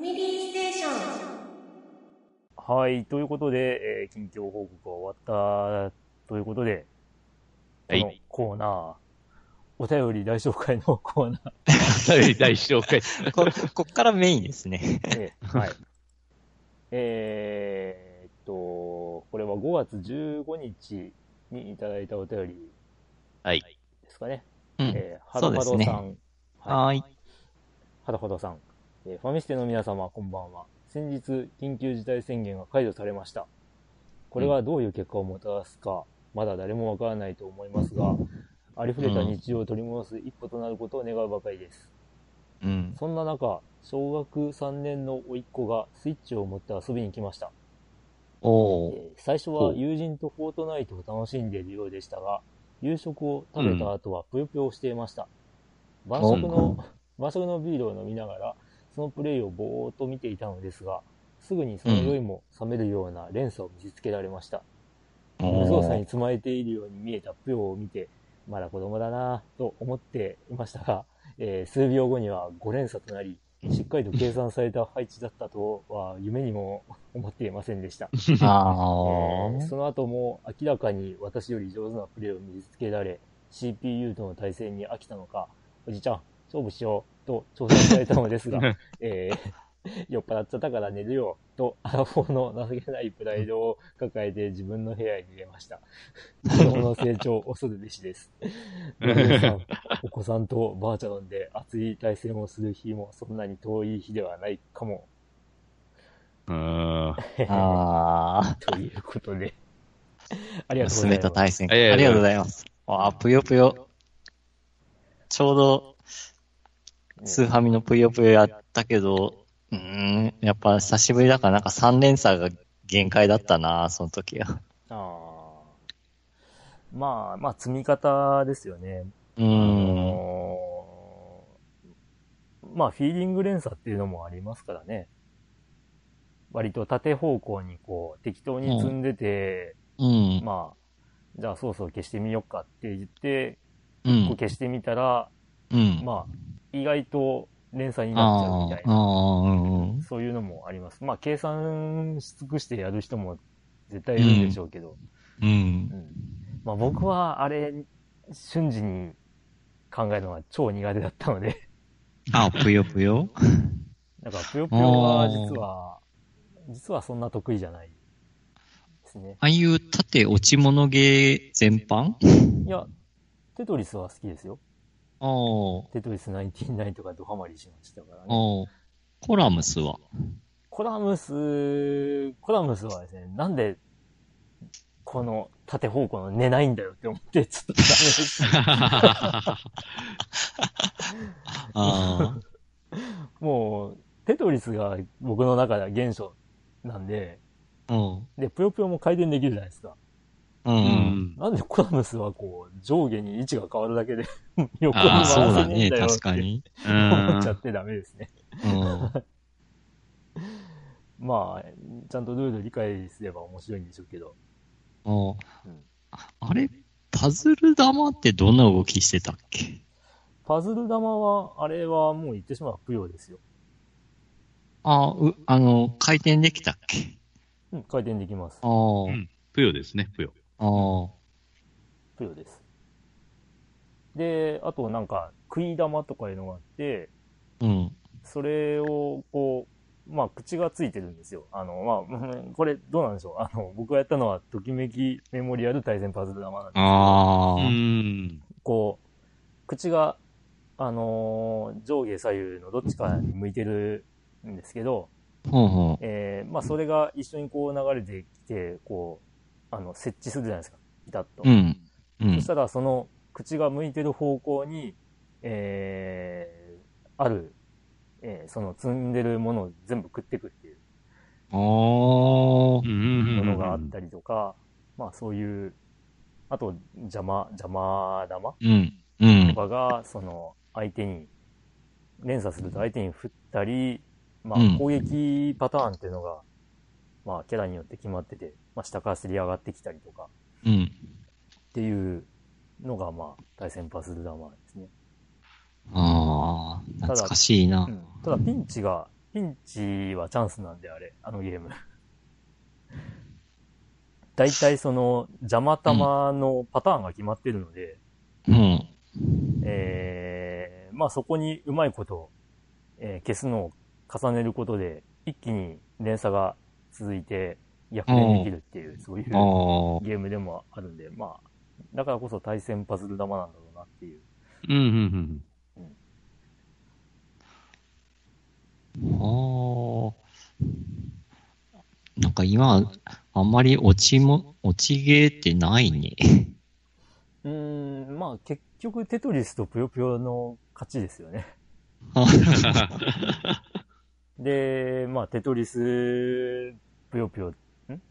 ファミリーステーション。はい、ということで、えー近況報告が終わったということで、このはい。コーナー、お便り大紹介のコーナー、大大紹介。こ、こっからメインですね。えーはい。えーっと、これは5月15日にいただいたお便りはい。ですかね。うん。えー、はどはどそうですねさん。はーい。はどはどさん。えーファミステの皆様、こんばんは。先日、緊急事態宣言が解除されました。これはどういう結果をもたらすか、まだ誰もわからないと思いますが、ありふれた日常を取り戻す一歩となることを願うばかりです。うん。そんな中、小学3年の甥っ子がスイッチを持って遊びに来ました。おー。えー最初は友人とフォートナイトを楽しんでいるようでしたが、夕食を食べた後はぷよぷよしていました。晩食の、晩食のビールを飲みながら、そのプレイをぼーっと見ていたのですが、すぐにその酔いも冷めるような連鎖を見せつけられました。無造作につまえているように見えたぷよを見て、まだ子供だなぁと思っていましたが、えー数秒後には5連鎖となり、しっかりと計算された配置だったとは夢にも思っていませんでした。あえーー。その後も明らかに私より上手なプレーを見せつけられ、CPU との対戦に飽きたのか、おじちゃん、勝負しようと挑戦されたのですが、えー酔っ払っちゃったから寝るよと、アラフォーの 情けないプライドを抱えて自分の部屋に入れました。子供の成長を恐るべしです。お子さんとバーチャロンで熱い対戦をする日もそんなに遠い日ではないかも。うーん。あということで。ありー。がとうございます。娘と対戦。ありがとうありがとうございます。あー、ぷよぷよ。ちょうど、スーファミのぷよぷよやったけど、うーん、やっぱ久しぶりだからなんか3連鎖が限界だったな、その時は。ああ。まあ、まあ、積み方ですよね。あうーん。まあ、フィーリング連鎖っていうのもありますからね。割と縦方向にこう、適当に積んでて、うん。まあ、じゃあそうそう消してみようかって言って、うんこう。消してみたら、うん。まあ、意外と連鎖になっちゃうみたいな、うんうん。そういうのもあります。まあ、計算し尽くしてやる人も絶対いるんでしょうけど。うんう。んまあ僕はあれ、瞬時に考えるのが超苦手だったので、あ、ぷよぷよなんかぷよぷよは実は、実はそんな得意じゃないですね。ああいう縦落ち物ゲー全般？いや、テトリスは好きですよ。テトリス99とかドハマりしましたからね。コラムスは？コラムス、コラムスはですね、なんで、この縦方向の寝ないんだよって思って、ちょっとダメです。あ もう、テトリスが僕の中では原初なんで、あ。うん。で、ぷよぷよも回転できるじゃないですか。う。うんん。なんでコラムスはこう、上下に位置が変わるだけで 横に回そうだね、せねえんだよって確かに。思っちゃってダメですね。うん。まあ、ちゃんとルール理解すれば面白いんでしょうけど。あうんあれ、パズル玉ってどんな動きしてたっけ？パズル玉は、あれはもう言ってしまうぷよですよ。あう、あの、回転できたっけ？うん、回転できます。ああ、うんぷよですね、ぷよ。ああ。ぷよです。で、あとなんか、食い玉とかいうのがあって、うん。それを、こう、まあ、口がついてるんですよ。あの、まあうん、これ、どうなんでしょう。あの、僕がやったのは、ときめきメモリアル対戦パズル玉なんですけど、ああ。ん。こう、口が、あのー上下左右のどっちかに向いてるんですけど、ほうほえーまあ、それが一緒にこう流れてきて、こう、あの、設置するじゃないですか。ピタッと。う。うん。うんそし。たら、その、口が向いてる方向に、えー、ある、えーその積んでるものを全部食ってくっていうものがあったりとか、まあそういう、あと、邪魔、邪魔玉うん。うんと。かが、その、相手に、連鎖すると相手に振ったり、まうんあ攻撃パターンっていうのが、まあキャラによって決まってて、まあ下からすり上がってきたりとかうん。っていうのが、まあ対戦パズル玉ですね。ああ。懐かしいなう。んただピンチがピンチはチャンスなんで、あれ、あのゲーム。大体その、邪魔玉のパターンが決まってるので、うん。えー、まあそこにうまいこと、えー消すのを重ねることで、一気に連鎖が続いて逆転できるっていう、そういう。ゲームでもあるんで、まあ、だからこそ対戦パズル玉なんだろうなっていう。うん、うん、ああ。なんか今、あんまり落ちも、落ちゲーってないね。うーん、まあ結局テトリスとぷよぷよの勝ちですよね。で、まあテトリス、ぷよぷよ、ん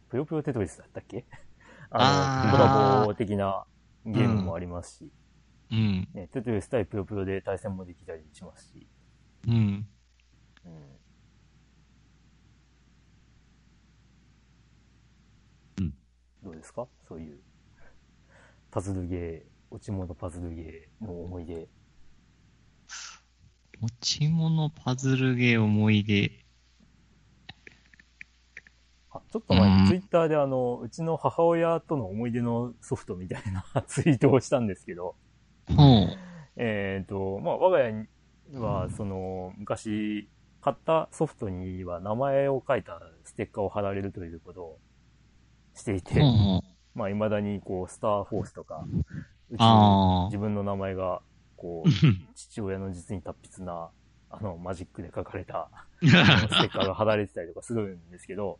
ぷよぷよテトリスだったっけ？あの、コラボ的なゲームもありますし、うん。ね、テトリス対ぷよぷよで対戦もできたりしますし、うん。うんうんどうですか？そういう、パズルゲー、落ち物パズルゲーの思い出。持ち物パズルゲー思い出。あ、ちょっと前うん。にツイッターであの、うちの母親との思い出のソフトみたいなツイートをしたんですけど、うん。えっ、と、まあ、我が家には、その、昔、買ったソフトには名前を書いたステッカーを貼られるということをしていて、うん。まあ、未だにこう、スターフォースとか、うちあのあ自分の名前が、こう、父親の実に達筆な、あの、マジックで書かれた、ステッカーが貼られてたりとかするんですけど、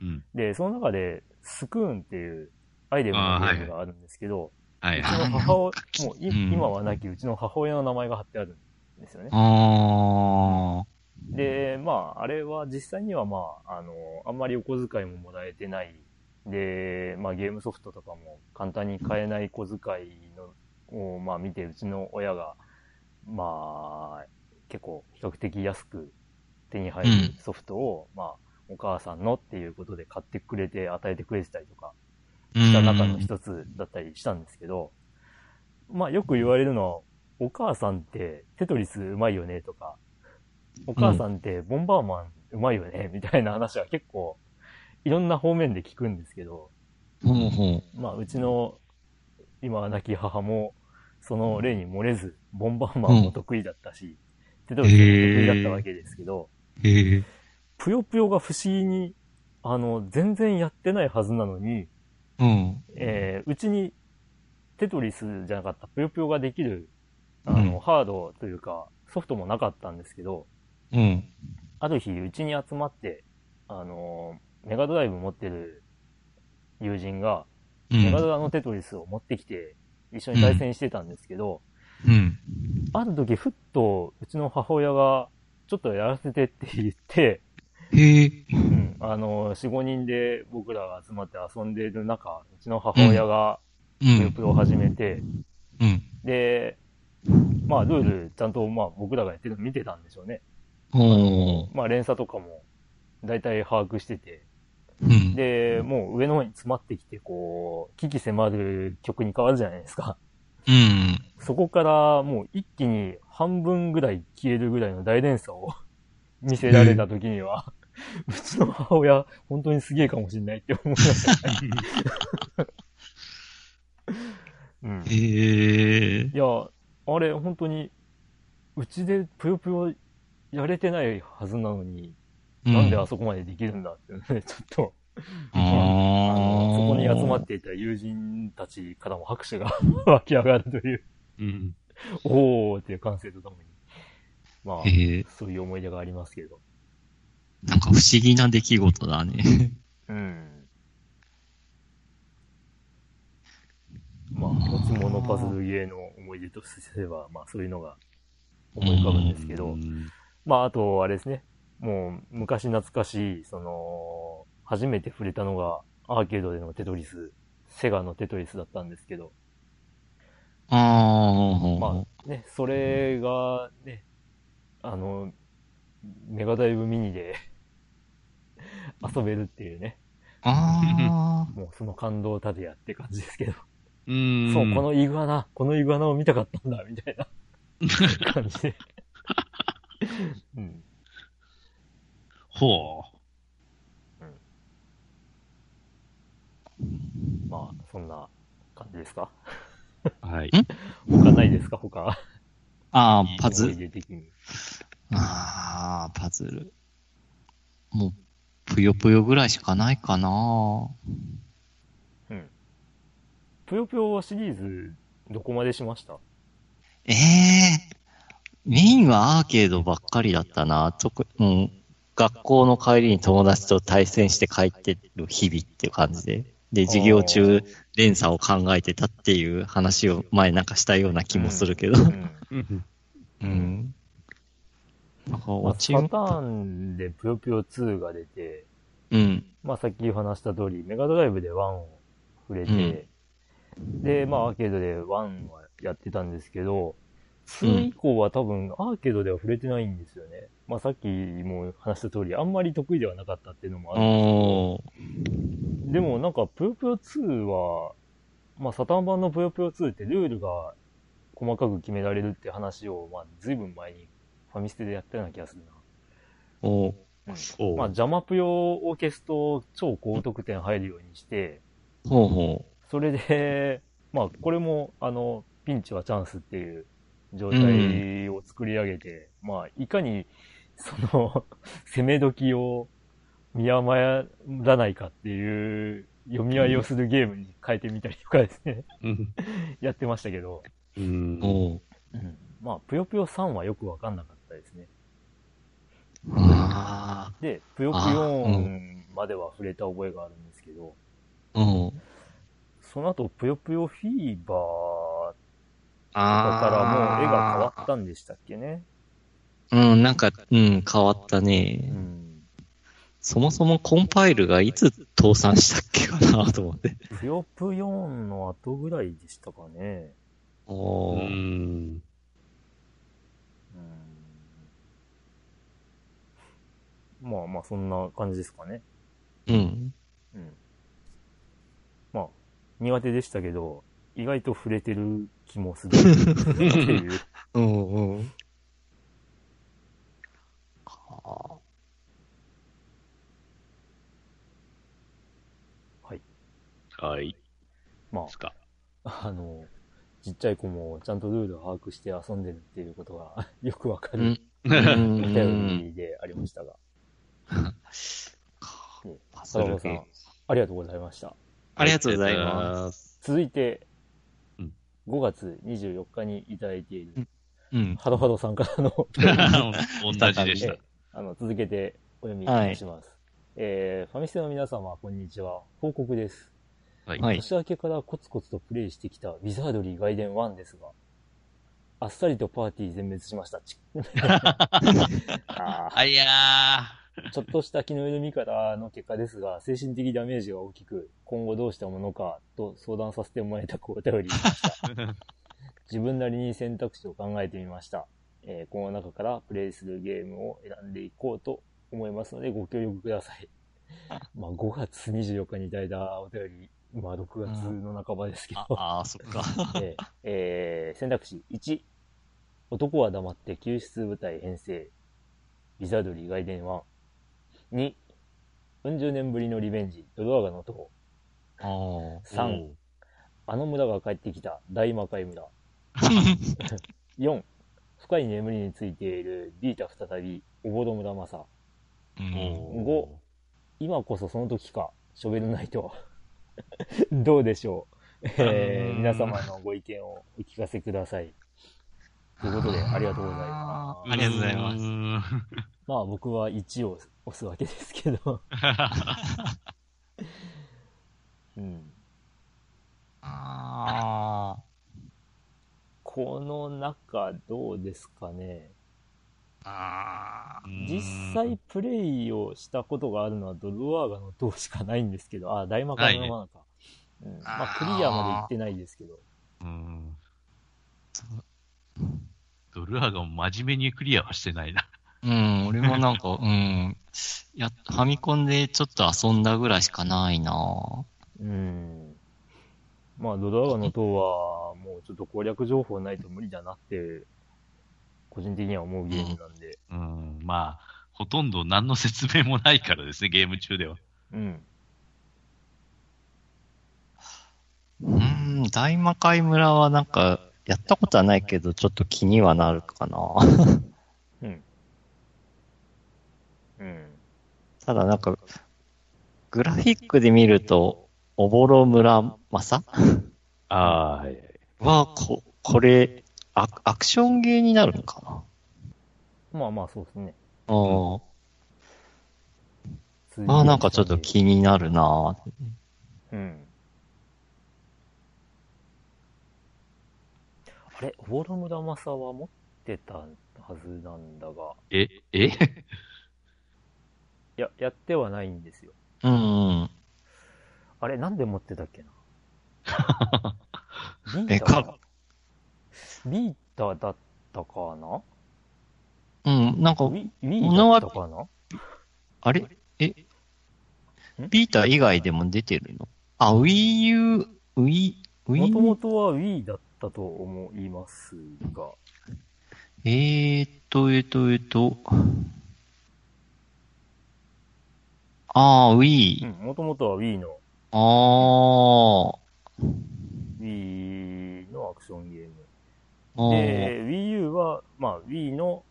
うん。で、その中で、スクーンっていうアイデムのゲームがあるんですけど、はい、うちはい。の母親、もう今はなきうちの母親の名前が貼ってあるんですよね。で、まあ、あれは実際にはまあ、あの、あんまりお小遣いももらえてない。で、まあゲームソフトとかも簡単に買えない小遣いのを、まあ見て、うちの親が、まあ、結構比較的安く手に入るうんソフトを、まあ、お母さんのっていうことで買ってくれて与えてくれてたりとかした中の一つだったりしたんですけど、まあよく言われるのは、お母さんってテトリスうまいよねとか、お母さんってボンバーマンうまいよねみたいな話は結構いろんな方面で聞くんですけど、まあうちの今は亡き母もその例に漏れず、ボンバーマンも得意だったし、テトリスも得意だったわけですけど。ぷよぷよが不思議に、あの、全然やってないはずなのに、うん。えーうちにテトリスじゃなかったぷよぷよができる、あの、うんハードというか、ソフトもなかったんですけど、うん。ある日、うちに集まって、あのーメガドライブ持ってる友人が、うん。メガドラのテトリスを持ってきて、一緒に対戦してたんですけど、うん。ある時、ふっと、うちの母親が、ちょっとやらせてって言って、へえ。うん、あのー、4、5人で僕らが集まって遊んでいる中、うちの母親が、うん。ぷよを始めて、うん。で、まあ、ルール、ちゃんと、まあ、僕らがやってるの見てたんでしょうね。おー。まあ、連鎖とかも、だいたい把握してて、うん。で、もう上の方に詰まってきて、こう、危機迫る曲に変わるじゃないですか。うん。そこからもう一気に半分ぐらい消えるぐらいの大連鎖を 見せられた時には、うちの母親、本当にすげえかもしれないって思いましたね。うん。へえ。いや、あれ、本当に、うちでぷよぷよやれてないはずなのに、なんであそこまでできるんだってね、ちょっと、ああのーそこに集まっていた友人たちからも拍手が湧き上がるという、うん。おーっていう歓声とともに、まあ。そういう思い出がありますけど。なんか不思議な出来事だね。うん。まあ、持ち物パズルゲーの思い出とすれば、まあそういうのが思い浮かぶんですけど、まああと、あれですね、もう昔懐かしい、その、初めて触れたのがアーケードでのテトリス、セガのテトリスだったんですけど、ああ。まあね、それがね、あの、メガダイブミニで遊べるっていうね、ああ。もうその感動たでやって感じですけど、うん。そう、このイグアナ、このイグアナを見たかったんだ、みたいな 感じで。うん。ほまあ、そんな感じですか？う。はい。他ないですか？他。ああ、パズル。ああ、パズル。もう、ぷよぷよぐらいしかないかなうん。ぷよぷよシリーズ、どこまでしました？ええメインはアーケードばっかりだったな。特うん、学校の帰りに友達と対戦して帰ってる日々っていう感じで。で、授業中連鎖を考えてたっていう話を前なんかしたような気もするけど。うん。うんうん。なんかまあ、サターンでぷよぷよ2が出て、うん。まあさっき話した通り、メガドライブで1を触れて、で、まあアーケードで1はやってたんですけど、2以降は多分アーケードでは触れてないんですよね。まあさっきも話した通り、あんまり得意ではなかったっていうのもあるんですけど。でもなんかぷよぷよ2は、まあサターン版のぷよぷよ2ってルールが細かく決められるって話を、まあ随分前にファミステでやったような気がするな。お。ー。おう。まあ、ジャマぷよオーケスト超高得点入るようにして、ほうほそれで、まあ、これも、あの、ピンチはチャンスっていう状態を作り上げて、まあ、いかに、その、攻め時を見余らないかっていう読み合いをするゲームに変えてみたりとかですね、うん。やってましたけど、うん。まあ、ぷよぷよ3はよくわかんなかったですね。あで、ぷよぷあよう4までは触れた覚えがあるんですけど、あ。うん。その後、ぷよぷよフィーバーあだからもう絵が変わったんでしたっけね。うん、なんか、うん、変わったうね。ん。そもそもコンパイルがいつ倒産したっけかなと思って。ぷよぷよんの後ぐらいでしたかね。おー。うん。うん。まあまあ、そんな感じですかね。うん。うん。まあ、苦手でしたけど、意外と触れてる気もするっていう。うん、うん。ははい。はい。まですか。あ、あの、ちっちゃい子もちゃんとルールを把握して遊んでるっていうことが よくわかるうん。お便りでありましたが。パズル坂本さんありがとうございました。ありがとうございます。続いてうん、5月24日にいただいている、うん。ハロハロさんからの、同じでした え。あの、続けてお読みいたします。えー、ファミステの皆様、こんにちは。報告です。はい。はい。年明けからコツコツとプレイしてきたウィザードリー外伝1ですが、あっさりとパーティー全滅しました。ちああいやー ちょっとした気の緩みからの結果ですが、精神的ダメージが大きく、今後どうしたものかと相談させてもらえたくお便りしました。ー。自分なりに選択肢を考えてみました。えーこの中からプレイするゲームを選んでいこうと思いますのでご協力ください。まあ5月24日にいただいたお便り、まあ6月の半ばですけど、ああー、そっか。えーえー選択肢1、男は黙って救出部隊編成、ウィザードリー外伝1。2、40年ぶりのリベンジ、ドドアガの塔。あー3、あの村が帰ってきた大魔界村。4、深い眠りについているビータ再び、おぼろ村正。うん5、今こそその時か、ショベルナイト。どうでしょう、えー皆様のご意見をお聞かせください。ということで、ありがとうございます。ありがとうございますす。まあ僕は1を押すわけですけど。うん。あこの中どうですかね。あ。あ実際プレイをしたことがあるのはドルワーガの塔しかないんですけど、あ、大魔界のマナか。うん、まあクリアまで行ってないですけど。うん。ドルアーガも真面目にクリアはしてないな。うん、俺もなんか、うん。や、ファミコンでちょっと遊んだぐらいしかないなうん。まあドルワーガの塔はもうちょっと攻略情報ないと無理だなって、個人的には思うゲームなんで。うん。まあ、ほとんど何の説明もないからですね、ゲーム中では。うん。うーん、大魔界村はなんか、やったことはないけど、ちょっと気にはなるかな。うん。うん。ただなんか、グラフィックで見ると、おぼろ村正？ああ、はいはこ、これ、アアクションゲーになるのかまあまあ、そうですね。なうん。まあなんかちょっと気になるなうん。あれ、オボロムラマサは持ってたはずなんだが、え、え？いや、やってはないんですよ。うんうん。あれ、なんで持ってたっけな？ビえ、ー。タか、ビータだったかな？うん、なんかウ、ィーだったかな？あれ？え？ん？ビータ以外でも出てるの？あ、Wii U、Wii、もと Wii もとは Wii だったと思いますが、えーっと、えーっと、えーっと。あー、う Wii。ん、もともとは Wii の、あ Wii のアクションゲーム。ー。で、Wii U は、まあ Wii の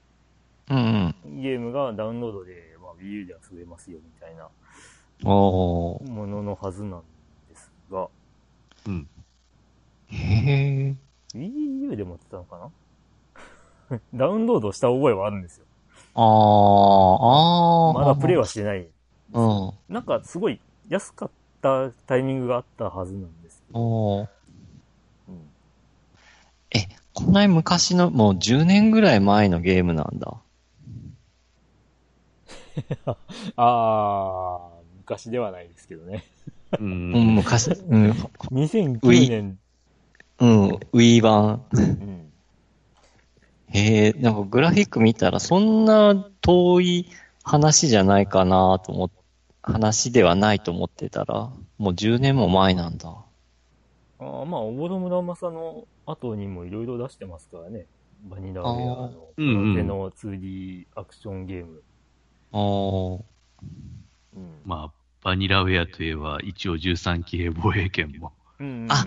うんうん。ゲームがダウンロードで、まあ、Wii U で遊べますよみたいな。もののはずなんですが、うん。へー。Wii U で持ってたのかな？ダウンロードした覚えはあるんですよ。あー、あー。まだプレイはしてない。うん。なんかすごい安かったタイミングがあったはずなんですけど。おー。うんえ、こんなに昔の、もう10年ぐらい前のゲームなんだ。あー、昔ではないですけどね。ううん、ん。昔、うん、2009年。うん、Wii 版。うん。へえ、なんかグラフィック見たらそんな遠い話じゃないかなと思っ、話ではないと思ってたら、もう10年も前なんだ。あーまあ、オボロムラマサの後にもいろいろ出してますからね。バニラウェアの、うんうんの手の 2D アクションゲーム。あーうん。まあ、バニラウェアといえば、一応13期兵防衛権も。あ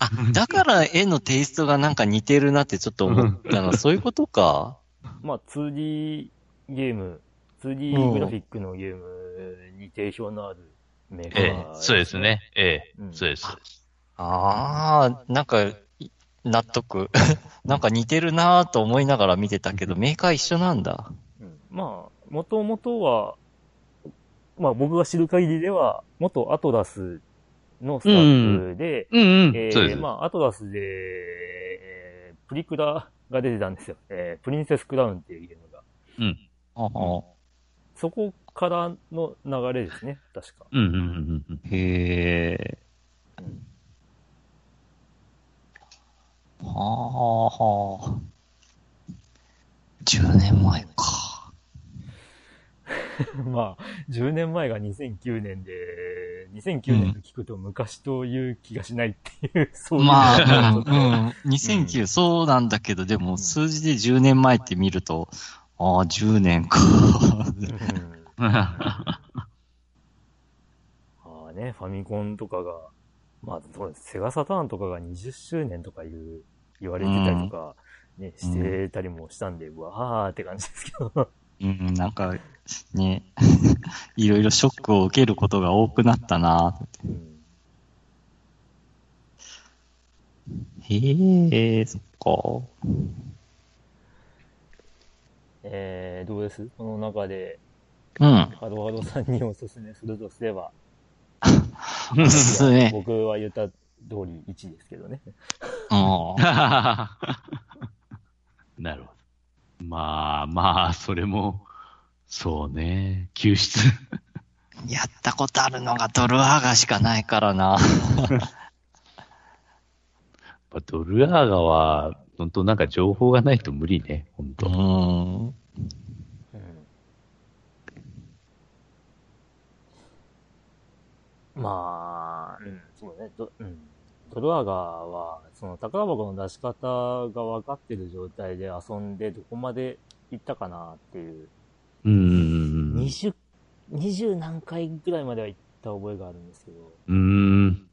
あ、だから絵のテイストがなんか似てるなってちょっと思ったの、そういうことか。まあ、2D ゲーム、うん 2D グラフィックのゲームに定評のあるメーカー、ええ、そうです。ね。ええうん、そうです。ああ、なんか、い納得。なんか似てるなぁと思いながら見てたけど、メーカー一緒なんだ。うん、まあ、もともとは、まあ僕が知る限りでは、元アトラスのスタッフで、うんうん。えそうです。ーまあ、アトラスで、えープリクラが出てたんですよ。えープリンセスクラウンっていうゲームが。うん。ああそこからの流れですね、確か。うんうんうんうん。へえ。はあ、はあ。10年前か。まあ、10年前が2009年で、2009年と聞くと昔という気がしないっていう、そういう。まあ、うん、うん。2009、そうなんだけど、でも数字で10年前って見ると、ああ、10年か。うんああね、ファミコンとかが、まあ、セガサターンとかが20周年とか言う、言われてたりとか、ね、してたりもしたんで、うわーって感じですけど。うん、なんか、ね、いろいろショックを受けることが多くなったな。うんへえ、そっか。えー、どうです？この中で、うん。ハロハロさんにおすすめするとすれば、おすすめ。僕は言った通り1ですけどね。うん なるほど。まあまあ、それも、そうね、救出。やったことあるのがドルアーガしかないからな。ドルアーガは、本当なんか情報がないと無理ね、本う当。ん。うんまあ、うん、そうね。ド,、うん、ドルアガーは、その宝箱の出し方が分かってる状態で遊んでどこまで行ったかなっていう。うん。うん20、20何回ぐらいまでは行った覚えがあるんですけど、うーん。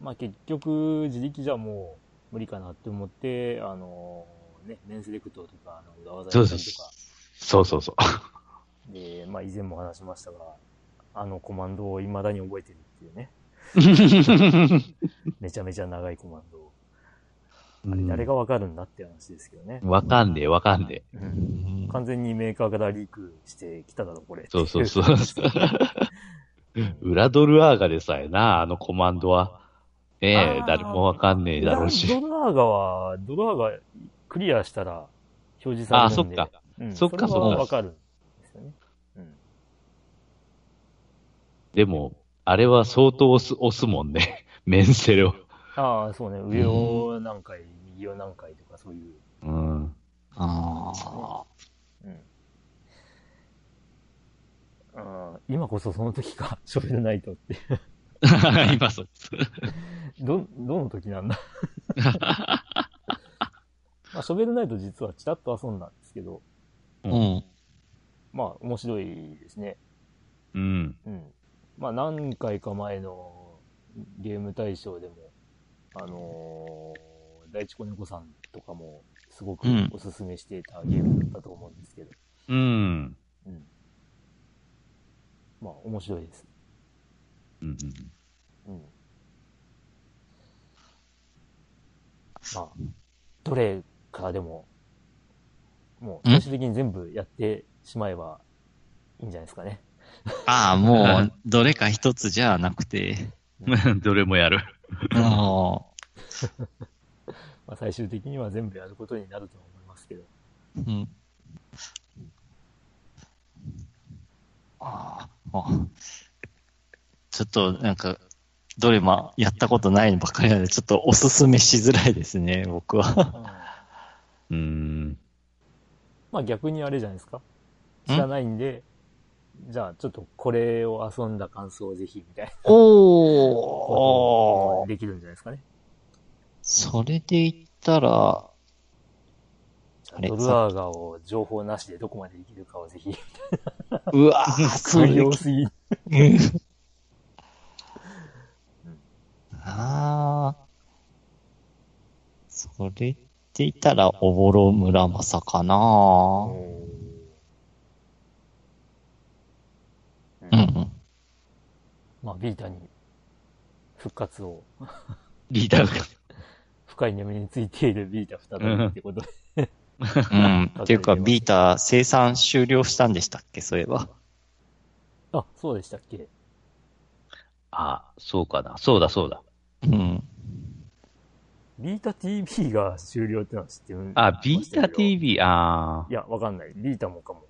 まあ結局、自力じゃもう無理かなって思って、あのね、メンセレクトとか、あの、裏技そうそうやったりとか、そうそうそう。で、まあ以前も話しましたが、あのコマンドを未だに覚えてるっていうね、めちゃめちゃ長いコマンドを。あれ誰がわかるんだって話ですけどね。わかんねえ、わかんねえ。うん完全にメーカーからリークしてきただろ、これ。そうそうそう。裏ドルアーガでさえな、あのコマンドは。ええ誰もわかんねえだろうし。ドルアーガは、ドルアーガクリアしたら表示さああ、れるんで。そっか。うんそっかそっかわかるんですよね。うん。でも、あれは相当押す、押すもんね。メンセレを。ああ、そうね。上を何回、右を何回とかそういう。うん。ああ。うん。ああ今こそその時か、ショベルナイトって。今そう。ど、どの時なんだ？まあ、ショベルナイト実はちらっと遊んだんですけど、うん。まあ、面白いですね。うん。うん。まあ、何回か前のゲーム大賞でも、あのー大地子猫さんとかも、すごくうんおすすめしていたゲームだったと思うんですけど、うん。うん。まあ、面白いです。うん。うん。まあ、どれからでも、もう最終的に全部やってしまえばいいんじゃないですかね。ああ、もう、どれか一つじゃなくて、どれもやる。も まあ、最終的には全部やることになると思いますけど。う、うん。ああ、あちょっと、なんか、どれもやったことないのばっかりなので、ちょっとおすすめしづらいですね、僕は。うん。まあ逆にあれじゃないですか。知らないんで、じゃあちょっとこれを遊んだ感想をぜひみたいなおーができるんじゃないですかね。それで言ったら、あれドルアーガを情報なしでどこまでできるかをぜひ。うわぁ、そすぎ。うんああ。それって言ったら、おぼろ村正かなうんうん。まあビータに復活を、リーダーが。深い眠りについているビータ再びってことで。うん。っていうか、ビータ生産終了したんでしたっけ？そういえば。あ、そうでしたっけ？あ、そうかな。そうだ、そうだ。うん。ビータ TV が終了ってのは知ってるあ、ビータ TV、あいや、わかんない。ビータもかも。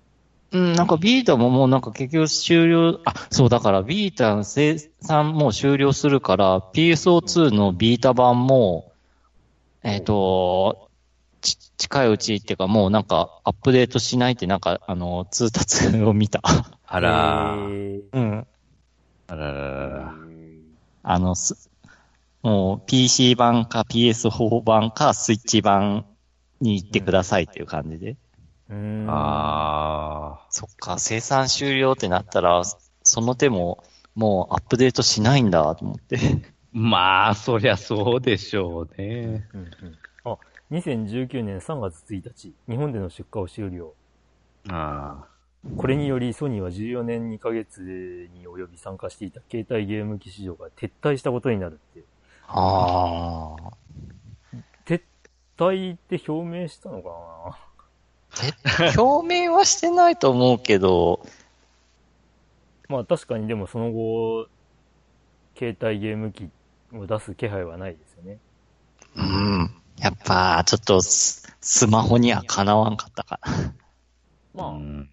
うん、なんかビータももうなんか結局終了、あ、そうだからビータの生産もう終了するから、PSO2 のビータ版も、えっ、と、ち、近いうちっていうかもうなんかアップデートしないってなんかあの、通達を見た。あ。あらー。うん。あらららら。あの、す、もう PC 版か PS4 版かスイッチ版に行ってくださいっていう感じで。うーん。あそっか、生産終了ってなったら、その手ももうアップデートしないんだと思って。ー。まあ、そりゃそうでしょうね。うんうん。あ、2019年3月1日、日本での出荷を終了。あこれによりソニーは14年2ヶ月に及び参加していた携帯ゲーム機市場が撤退したことになるって。ああ。撤退って表明したのかて表明はしてないと思うけど、なまあ確かにでもその後、携帯ゲーム機を出す気配はないですよね。うん。やっぱ、ちょっとス、スマホにはかなわんかったかな。あ。まあ、うん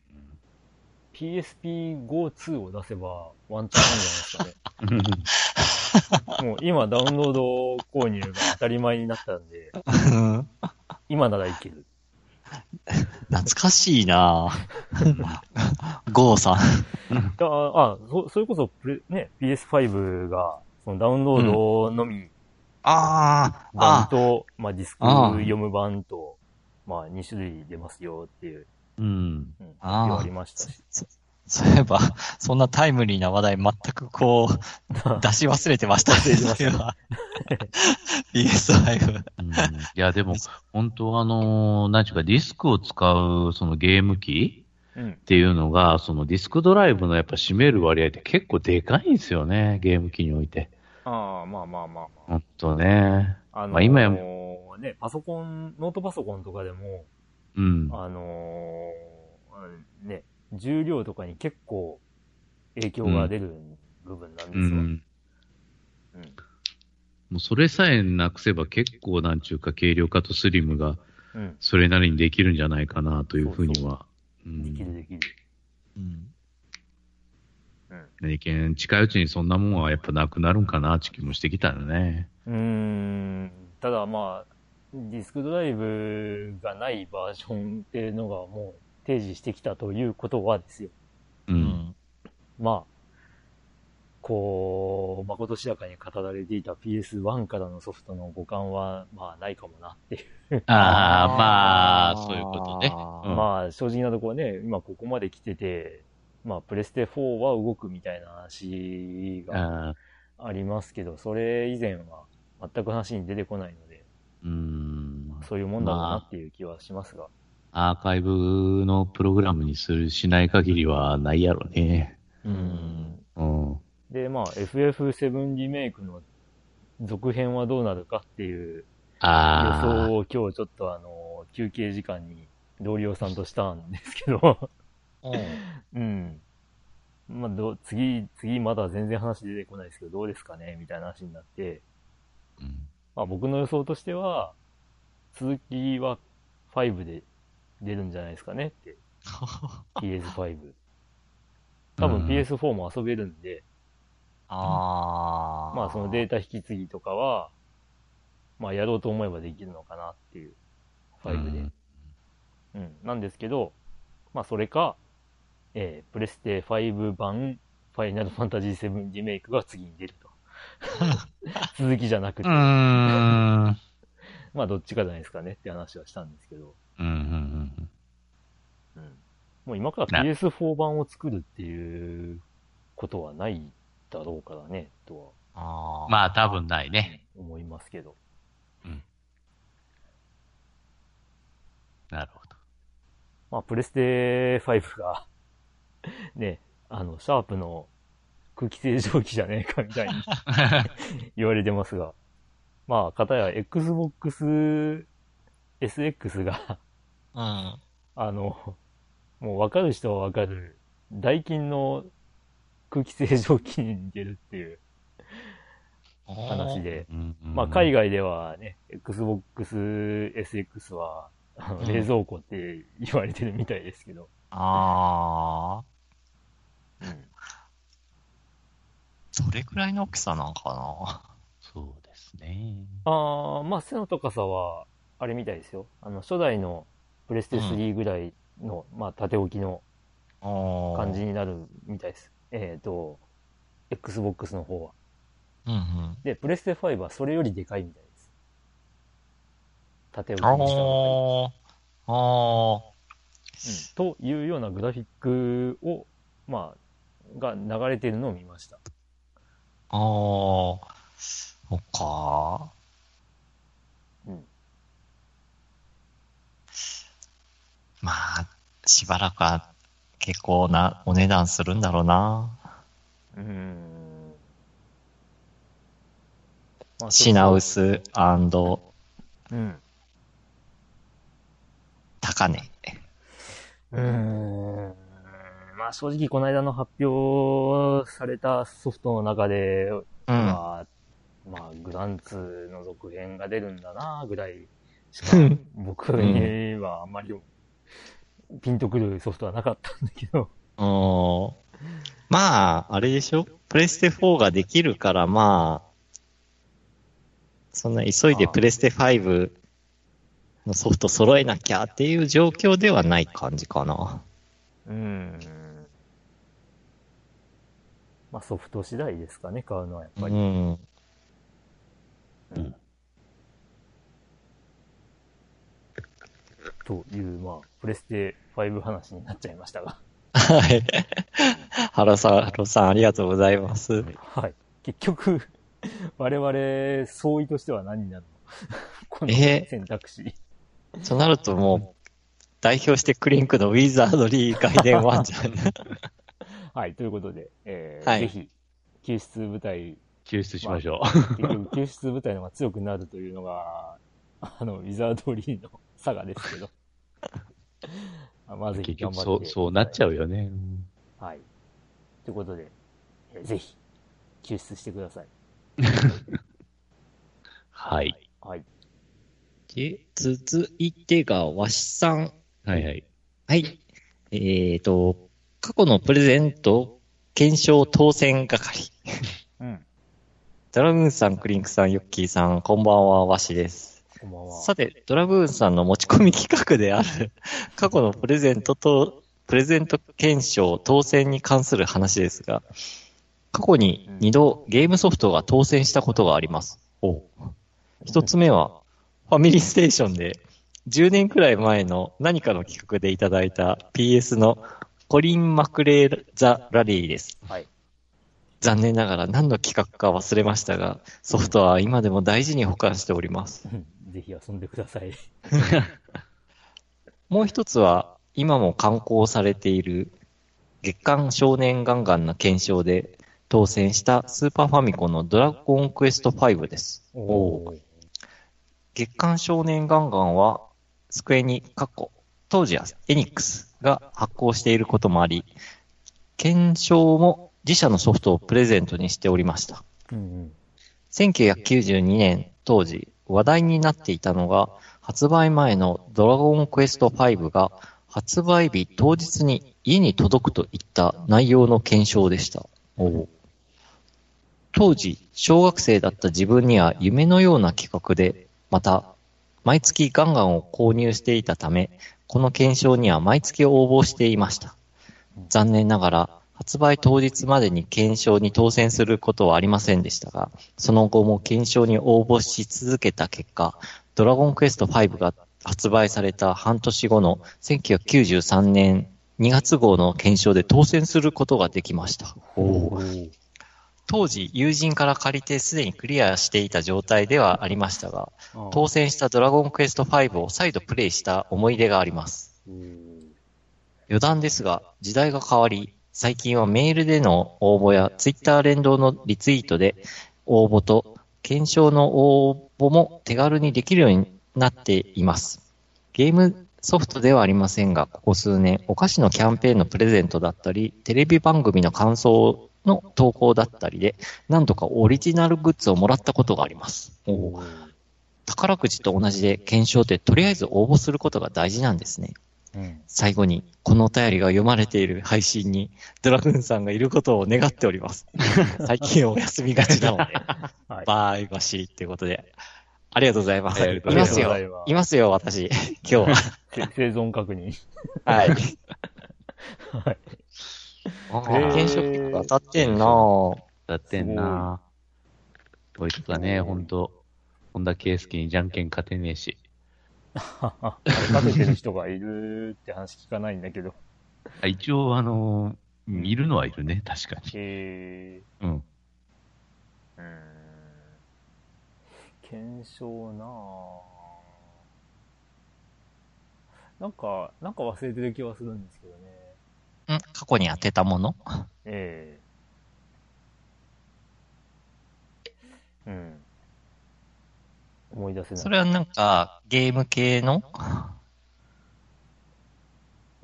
PSP Go2 を出せばワンチャンあるんじゃないですかね。もう今ダウンロード購入が当たり前になったんで、今ならいける。懐かしいなゴーさん。ああ、そそれこそプレ、ね、PS5 が、そのダウンロードのみああ、あ版と、まあディスク読む版と、まあ2種類出ますよっていう。うん。うん、発あありましたし。そういえば、そんなタイムリーな話題全くこう、出し忘れてましたね。それは PS5。うんいや、でも、本当あのー、なんちゅうか、ディスクを使う、そのゲーム機うんっ。ていうのが、そのディスクドライブのやっぱ占める割合って結構でかいんですよね、ゲーム機において。ああ、まあまあまあまあ。本当ね。あのーまあ今やね、パソコン、ノートパソコンとかでも、うん。あのーね、重量とかに結構影響が出る部分なんですよ。うん。うんもうそれさえなくせば結構なんちゅうか軽量化とスリムがうん。それなりにできるんじゃないかなというふうには。うんできるできる。うん。ねけん近いうちにそんなもんはやっぱなくなるんかなって気もしてきたよね。うーん。ただまあ、ディスクドライブがないバージョンっていうのがもう提示してきたということはですよ。う。うんん。ままあ、こう、まことしやかに語られていた PS1 からのソフトの互換は、まあないかもなっていう。ああ、まあ、そういうことね。うんまあ正直なところね、今ここまで来てて、まあプレステ4は動くみたいな話がありますけど、それ以前は全く話に出てこないので、うん。そういうもんだろうなっていう気はしますが。アーカイブのプログラムにする、しない限りはないやろね。うん。うん。で、まあ FF7 リメイクの続編はどうなるかっていう予ああ。想を今日ちょっとあの、休憩時間に同僚さんとしたんですけど、うん。まあ、ど、次、次まだ全然話出てこないですけど、どうですかねみたいな話になって、うんまあ僕の予想としては、続きは5で出るんじゃないですかねって。PS5。多分うん PS4 も遊べるんで、ああ。まあそのデータ引き継ぎとかは、まあやろうと思えばできるのかなっていう、5で。うん。なんですけど、まあそれか、えー、プレステ5版、ファイナルファンタジー7リメイクが次に出ると。続きじゃなくて。まあどっちかじゃないですかねって話はしたんですけど、うん。うん。うん。もう今からな PS4 版を作るっていうことはないだろうからね、とはあーまあ、多分ないね。思いますけど。なるほど。まあプレステ5が、ね、あの、シャープの空気清浄機じゃねえかみたいに 言われてますが、まあ、かたや Xbox SX が、うん。あの、もう分かる人は分かる、ダイキンの空気清浄機に似てるっていう話で、まあ、海外。外ではね、Xbox SX は、冷蔵庫って言われてるみたいですけど、ああ。うんそれくらいの大きさなんかそうですね。ああ、まあ背の高さは、あれみたいですよ。あの、初代のプレステ3ぐらいの、まあ縦置きの。感じになるみたいです。えっ、と、Xbox の方は。うんうん。で、プレステ5はそれよりでかいみたいです。縦置きあにした方がいいあ。ああ。うんというようなグラフィックを、まあ、が流れてるのを見ました。ああ。そっか。うん。まあ、しばらくは結構なお値段するんだろうな。うーん。まあ品。薄うん。高値。うーん。まあ正直この間の発表されたソフトの中でうん。は、まあグランツの続編が出るんだなぐらいしかう ん僕にはあんまりピンとくるソフトはなかったんだけど。うんまあ、あれでしょ？プレステ4ができるから、まあ、そんな急いでプレステ5のソフト揃えなきゃっていう状況ではない感じかな。うーん。まあソフト次第ですかね、買うのはやっぱり。うん。とという、まあ、プレステ5話になっちゃいましたが。はい。ハロさん、ハロさん、ありがとうございます。はい。結局、我々、相違としては何になるの？このえ？ー選択肢。となるともう、代表してクリンクのウィザードリー外伝1じゃん。はい、ということで、えーはいぜひ、救出部隊、救出しましょ結局、救出部隊の方が強くなるというのが、あの、ウィザードリーの佐賀ですけど。あまあ、う。ぜひ結局、頑張って。そう、そうなっちゃうよね。うんはい。ということで、えーぜひ、救出してください。はい。はい。で、続いてが、わしさん。はいはい。はい。えーと、過去のプレゼント検証当選係。うん。ドラグーンさん、クリンクさん、ヨッキーさん、こんばんは、わしです。こんばんは。さて、ドラグーンさんの持ち込み企画である、過去のプレゼントと、プレゼント検証当選に関する話ですが、過去に2度ゲームソフトが当選したことがあります。一つ目は、ファミリーステーションで、10年くらい前の何かの企画でいただいた PS のコリン・マクレー・ザ・ラリーです。はい。残念ながら何の企画か忘れましたが、ソフトは今でも大事に保管しております。うんぜひ遊んでください。もう一つは、今も刊行されている月刊少年ガンガンの検証で当選したスーパーファミコンのドラゴンクエスト5です。月刊少年ガンガンは、スクエニ、カッコ、当時はエニックスが発行していることもあり、検証も自社のソフトをプレゼントにしておりました。うんうん。1992年当時話題になっていたのが発売前のドラゴンクエスト5が発売日当日に家に届くといった内容の検証でした。当時、小学生だった自分には夢のような企画で、また、毎月ガンガンを購入していたため、この検証には毎月応募していました。残念ながら、発売当日までに検証に当選することはありませんでしたが、その後も検証に応募し続けた結果、ドラゴンクエスト5が発売された半年後の1993年2月号の検証で当選することができました。当時、友人から借りてすでにクリアしていた状態ではありましたが、当選したドラゴンクエスト5を再度プレイした思い出があります。うん余談ですが、時代が変わり、最近はメールでの応募やツイッター連動のリツイートで応募と検証の応募も手軽にできるようになっています。ゲームソフトではありませんが、ここ数年お菓子のキャンペーンのプレゼントだったり、テレビ番組の感想の投稿だったりで、何度かオリジナルグッズをもらったことがあります。宝くじと同じで検証ってとりあえず応募することが大事なんですね。うん。最後に、このお便りが読まれている配信に、ドラグーンさんがいることを願っております。最近お休みがちなので、はい。バイバシっていうことで、ありがとうございます。いうますよいます。いますよ、私。今日は。せ生存確認。はい。はい。あへーー検証結構当たってんなぁ。だってんなこいつがね、ほんと、本田圭佑にじゃんけん勝てねえし。食べてる人がいるって話聞かないんだけど。あ一応、あのーいるのはいるね、確かに。えうん。ー、うーん。検証なぁ。なんか、なんか忘れてる気はするんですけどね。ん過去に当てたもの？ええうん。思い出せない。それはなんか、ゲーム系の？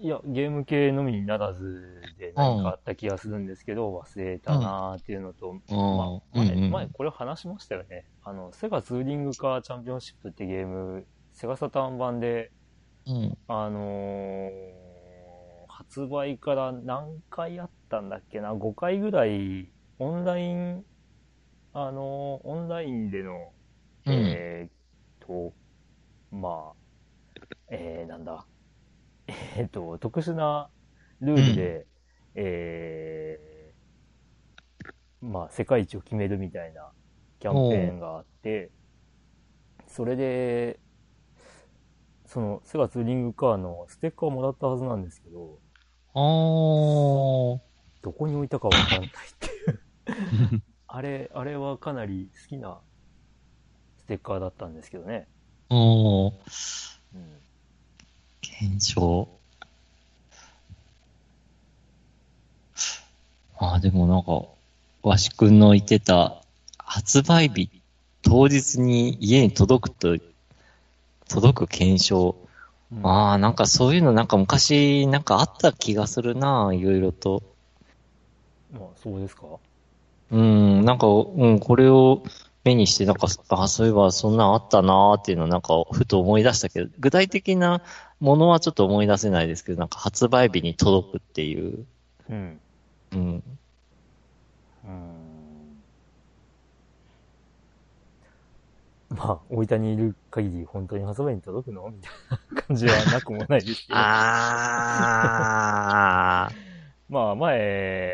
いや、ゲーム系のみにならずで何かあった気がするんですけど、忘れたなーっていうのと、まあ、前、前これ話しましたよね。あの、セガツーリングカーチャンピオンシップってゲーム、セガサターン版で、うん。あのー発売から何回あったんだっけな、5回ぐらい、オンライン、あのーオンラインでの、うん。えーっと、まあ、えー、なんだ。えーっと、特殊なルールで、えー、まあ、世界一を決めるみたいなキャンペーンがあって、それで、その、セガツーリングカーのステッカーをもらったはずなんですけど、あー。どこに置いたかわかんないっていう。あれ、あれはかなり好きなステッカーだったんですけどね。うん。うん。検証。ああ、でもなんか、わしくんの言ってた、発売日当日に家に届くと、届く検証。うんああ、なんかそういうのなんか昔なんかあった気がするな、いろいろと。まあ、そうですか？うん、なんか、うん、これを目にして、なんか、あそういえばそんなんあったなーっていうのをなんか、ふと思い出したけど、具体的なものはちょっと思い出せないですけど、なんか発売日に届くっていう。うん。うん。うん。まあ、大分にいる限り本当に発売に届くの？みたいな感じはなくもないですけど。あ まあ、前、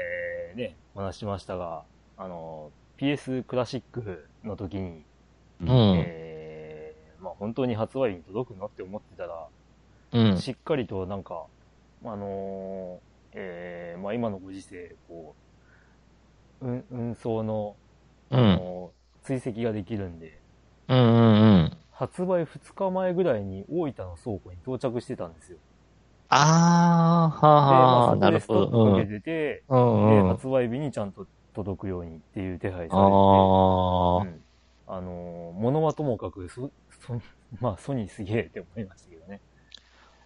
ね、お話ししましたが、あの、PS クラシックの時に、ー。うん。えー、まあ本当に発売日に届くのって思ってたら、うん。しっかりとなんか、あのーえー、まあ今のご時世、こう、運、運送の、あうん。の追跡ができるんで、うんうんうん。発売2日前ぐらいに大分の倉庫に到着してたんですよ。あー、で、まはあ、あ、そこでスなるほど。うん。トップかけてて、うんで、うん。発売日にちゃんと届くようにっていう手配されてて、あー。うんあのー、物はともかく、そ、そ、まあ、ソニーすげえって思いましたけどね。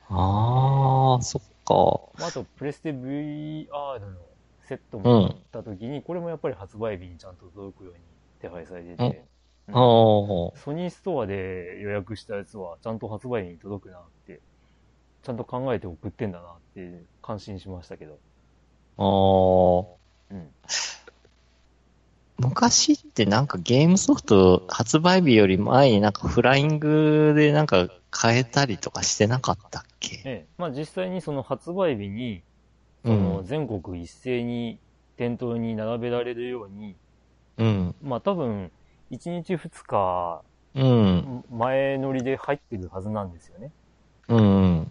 あー、そっか。まあ、あと、プレステ VR のセットも買った時に、これもやっぱり発売日にちゃんと届くように手配されてて、うん。ソニーストアで予約したやつはちゃんと発売日に届くなって、ちゃんと考えて送ってんだなって感心しましたけど。あー。うん。昔ってなんかゲームソフト発売日より前になんかフライングでなんか変えたりとかしてなかったっけ？ええ。まあ実際にその発売日に、うそのん。全国一斉に店頭に並べられるように、うん。まあ多分、1日2日うん。前乗りで入ってるはずなんですよね。うん。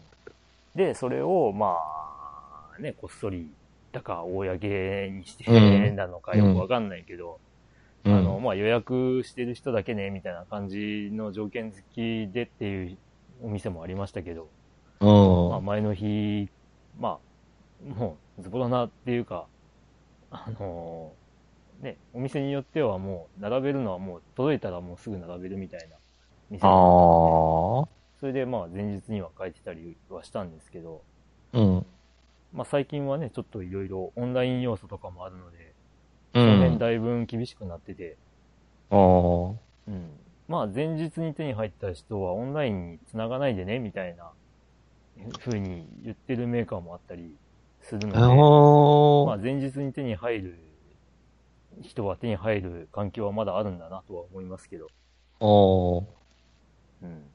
で、それを、まあ、ね、こっそり、だか、公にしてうんなのかよくわかんないけど、うん。あの、まあ予約してる人だけね、みたいな感じの条件付きでっていうお店もありましたけど、うん。まあ前の日、まあ、もう、ズボラなっていうか、あのね、お店によってはもう、並べるのはもう、届いたらもうすぐ並べるみたいな店あ。それでまあ前日には書いてたりはしたんですけど、うん。まあ最近はね、ちょっといろいろオンライン要素とかもあるので、うその辺ん。だいぶ厳しくなってて、あーうん。まあ前日に手に入った人はオンラインに繋がないでね、みたいな風に言ってるメーカーもあったりするので、あまあー。前日に手に入る人は手に入る環境はまだあるんだなとは思いますけど、あー。うん。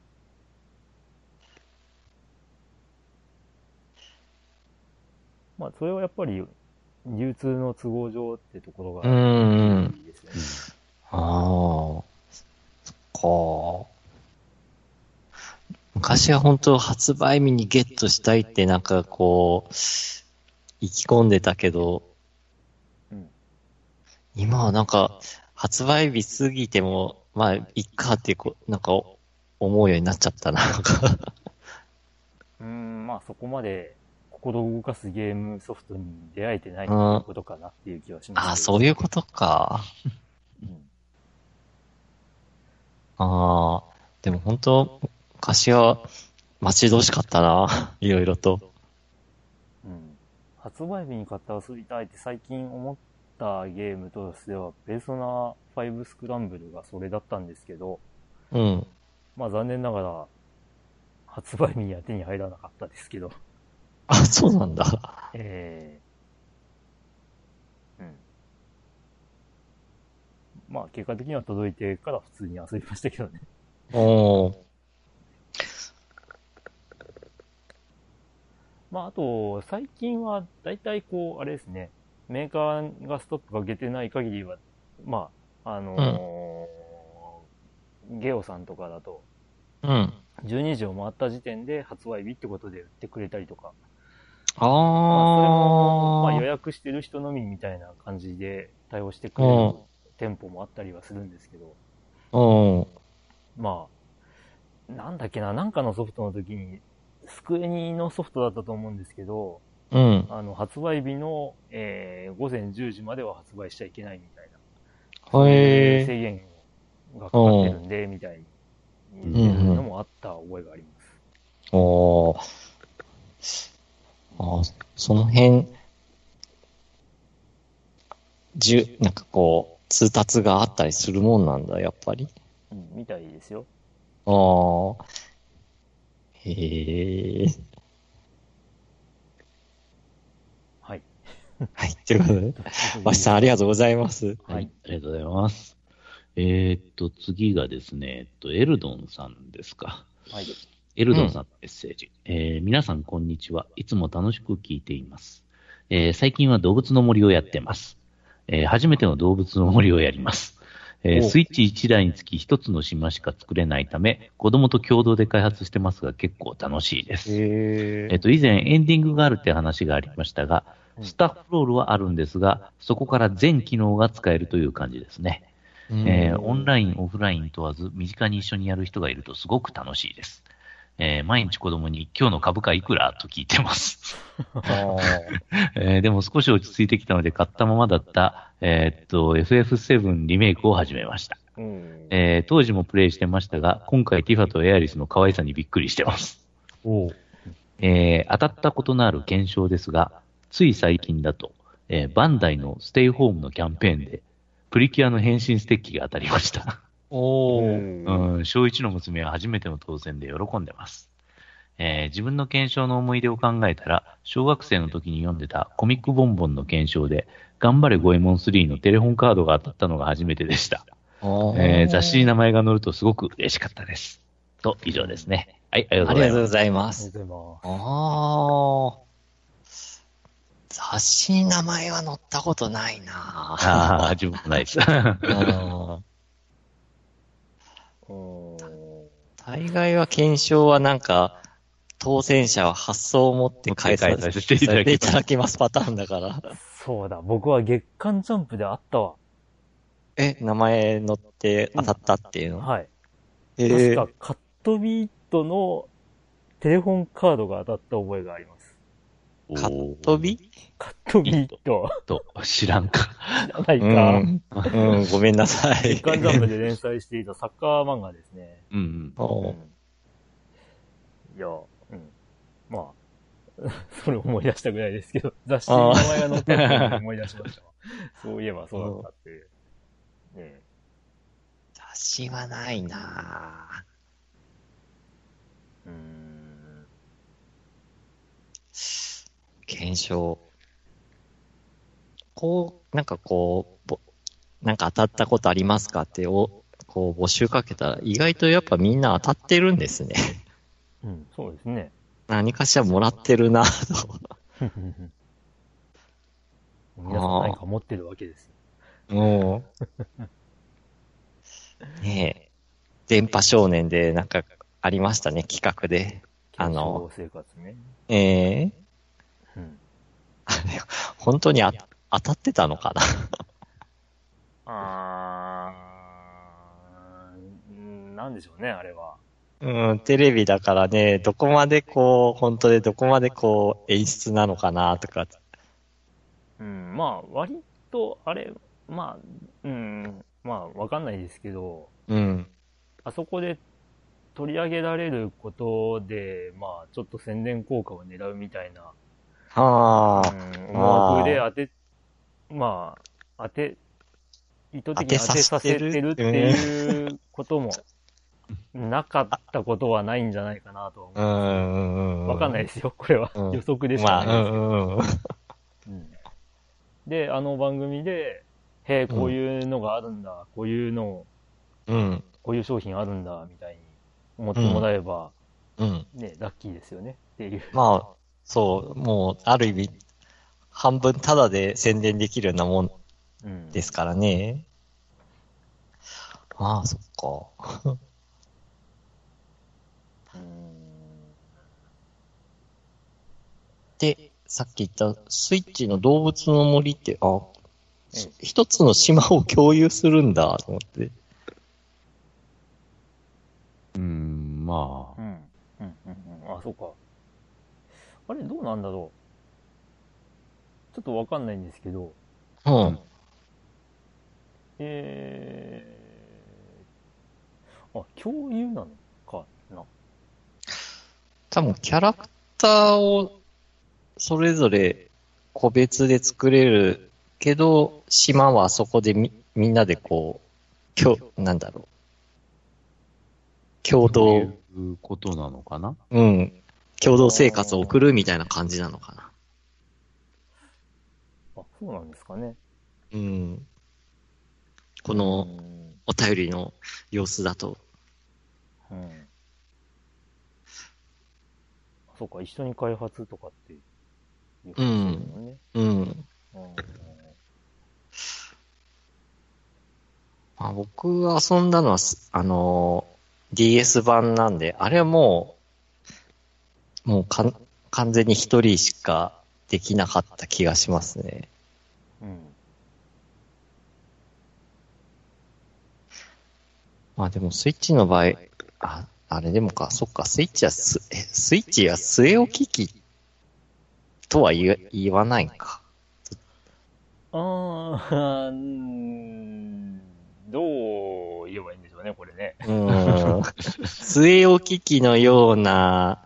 まあそれはやっぱり流通の都合上ってところがうん。いいですよね。ああ。そっか。昔は本当発売日にゲットしたいってなんかこう、意気込んでたけど、うん今はなんか発売日過ぎても、まあ、いっかってこう、なんか思うようになっちゃったな。なんかうーん、まあそこまで心動かすゲームソフトに出会えてないっていうことかなっていう気はします。ああ、そういうことか。うんああ、でも本当、昔は待ち遠しかったな。いろいろと。うん。発売日に買って遊びたいって最近思ったゲームとしては、ペルソナ5スクランブルがそれだったんですけど、うん。まあ残念ながら、発売日には手に入らなかったですけど、あ、そうなんだ。ええうん。まあ結果的には届いてから普通に遊びましたけどね。おー。まああと、最近は大体こう、あれですね、メーカーがストップかけてない限りは、まあ、あのーゲオさんとかだと、うん。12時を回った時点で発売日ってことで売ってくれたりとか。あまあ、それも、まあ、予ー。約してる人のみみたいな感じで対応してくれるうん店舗もあったりはするんですけど、うん。まあ、なんだっけな、なんかのソフトの時に、スクエニのソフトだったと思うんですけど、うん。あの、発売日の、えー午前10時までは発売しちゃいけないみたいな。そうい。制限がかかってるんで、みたいに言ってるのもあった覚えがあります。おー。あーその辺、じゅ、なんかこう、通達があったりするもんなんだ、やっぱり？うん、みたいですよ。ああ。へえ。はい。はい。ということで、わしさんありがとうございます。ははいい。ありがとうございます。えーっと、次がですね、えっと、エルドンさんですか。はい。エルドンさんのメッセージ。えー皆さんこんにちは。いつも楽しく聞いています。えー最近は動物の森をやってます。えー初めての動物の森をやります。えーおスイッチ1台につき1つの島しか作れないため、子供と共同で開発してますが結構楽しいです。へえっと、以前エンディングがあるって話がありましたが、うんスタッフロールはあるんですが、そこから全機能が使えるという感じですね。えーオンライン、オフライン問わず、身近に一緒にやる人がいるとすごく楽しいです。えー毎日子供に今日の株価いくらと聞いてます。えーでも少し落ち着いてきたので買ったままだった、えーっと、FF7 リメイクを始めました。うん。えー当時もプレイしてましたが、今回ティファとエアリスの可愛さにびっくりしてます。おえー当たったことのある検証ですが、つい最近だと、えーバンダイのステイホームのキャンペーンで、プリキュアの変身ステッキが当たりました。おー。うん、小一の娘は初めての当選で喜んでます。えー自分の検証の思い出を考えたら、小学生の時に読んでたコミックボンボンの検証で、頑張れゴエモン3のテレホンカードが当たったのが初めてでした。えー雑誌に名前が載るとすごく嬉しかったです。と、以上ですね。はい、ありがとあうございます。りがとうございまありがとす。うございます。ああ。雑誌に名前は載ったことないなああ、自分もないです。うんうん大概は検証はなんか、当選者は発想を持って返さ持って返させていただきますパターンだから。そうだ、僕は月刊ジャンプであったわ。え、名前載って当たったっていうの、はい。え確か、カットビートのテレフォンカードが当たった覚えがあります。カットビ？カットビ？ート、と、知らんか。じゃないか。うん、うん、ごめんなさい。月刊ジャンプで連載していたサッカー漫画ですね。うんうおんいや、うん。まあ、それ思い出したぐらいですけど、雑誌に名前が載ってたのを思い出しましたわ。そういえばそうだったっていう。ね雑誌はないなえうーん。検証。こう、なんかこう、ぼなんか当たったことありますかってお、こう募集かけたら意外とやっぱみんな当たってるんですね。うん、そうですね。何かしらもらってるなと。皆さん何か持ってるわけですよ。もう。ねえ。電波少年でなんかありましたね、企画で。あの生活ね。ええうん。あれ、本当にあ当たってたのかな？あー、うんなんでしょうね、あれは。うん、テレビだからね、どこまでこう、本当でどこまでこう、演出なのかなとか。うん、まあ、割と、あれ、まあ、うん、まあ、わかんないですけど、うん。あそこで取り上げられることで、まあ、ちょっと宣伝効果を狙うみたいな、はあ、うん、思惑で当て、まあ、当て、意図的に当てさせてるっていうことも、なかったことはないんじゃないかなとはう思ん。う。わかんないですよ、これは。うん予測でしまあ、かないですうんうんで、あの番組で、へえ、こういうのがあるんだ、こういうの、うん。こういう商品あるんだ、みたいに思ってもらえば、うん。ね、ラッキーですよね、っていう。まあ、そう、もう、ある意味、半分タダで宣伝できるようなもんうん。ですからね。ああ、そっか。うんで、さっき言ったスイッチの動物の森って、あ、え一つの島を共有するんだと思って。うん、まあ、うん。うん。うん。うんあ、そうか。あれ、どうなんだろう。ちょっとわかんないんですけど、うん。えー、あ、共有なのかな。多分キャラクターをそれぞれ個別で作れるけど、島はそこでみみんなでこう、きょなんだろう。共そうい同、うことなのかな？うん。共同生活を送るみたいな感じなのかな。あ、そうなんですかね。うん。こうのん。お便りの様子だと。うん。そうか、一緒に開発とかっていう話ですよね。うん。うん。まあ、僕が遊んだのはす、あのー DS 版なんで、あれはもう、もうかん完全に一人しかできなかった気がしますね。うん。まあでもスイッチの場合、あ、あれでもか、そっか、スイッチはす、え、スイッチは据え置き機とは言え言わないか。あー、うんどう言えばいいんでしょうね、これね。うーん。据え置き機のような、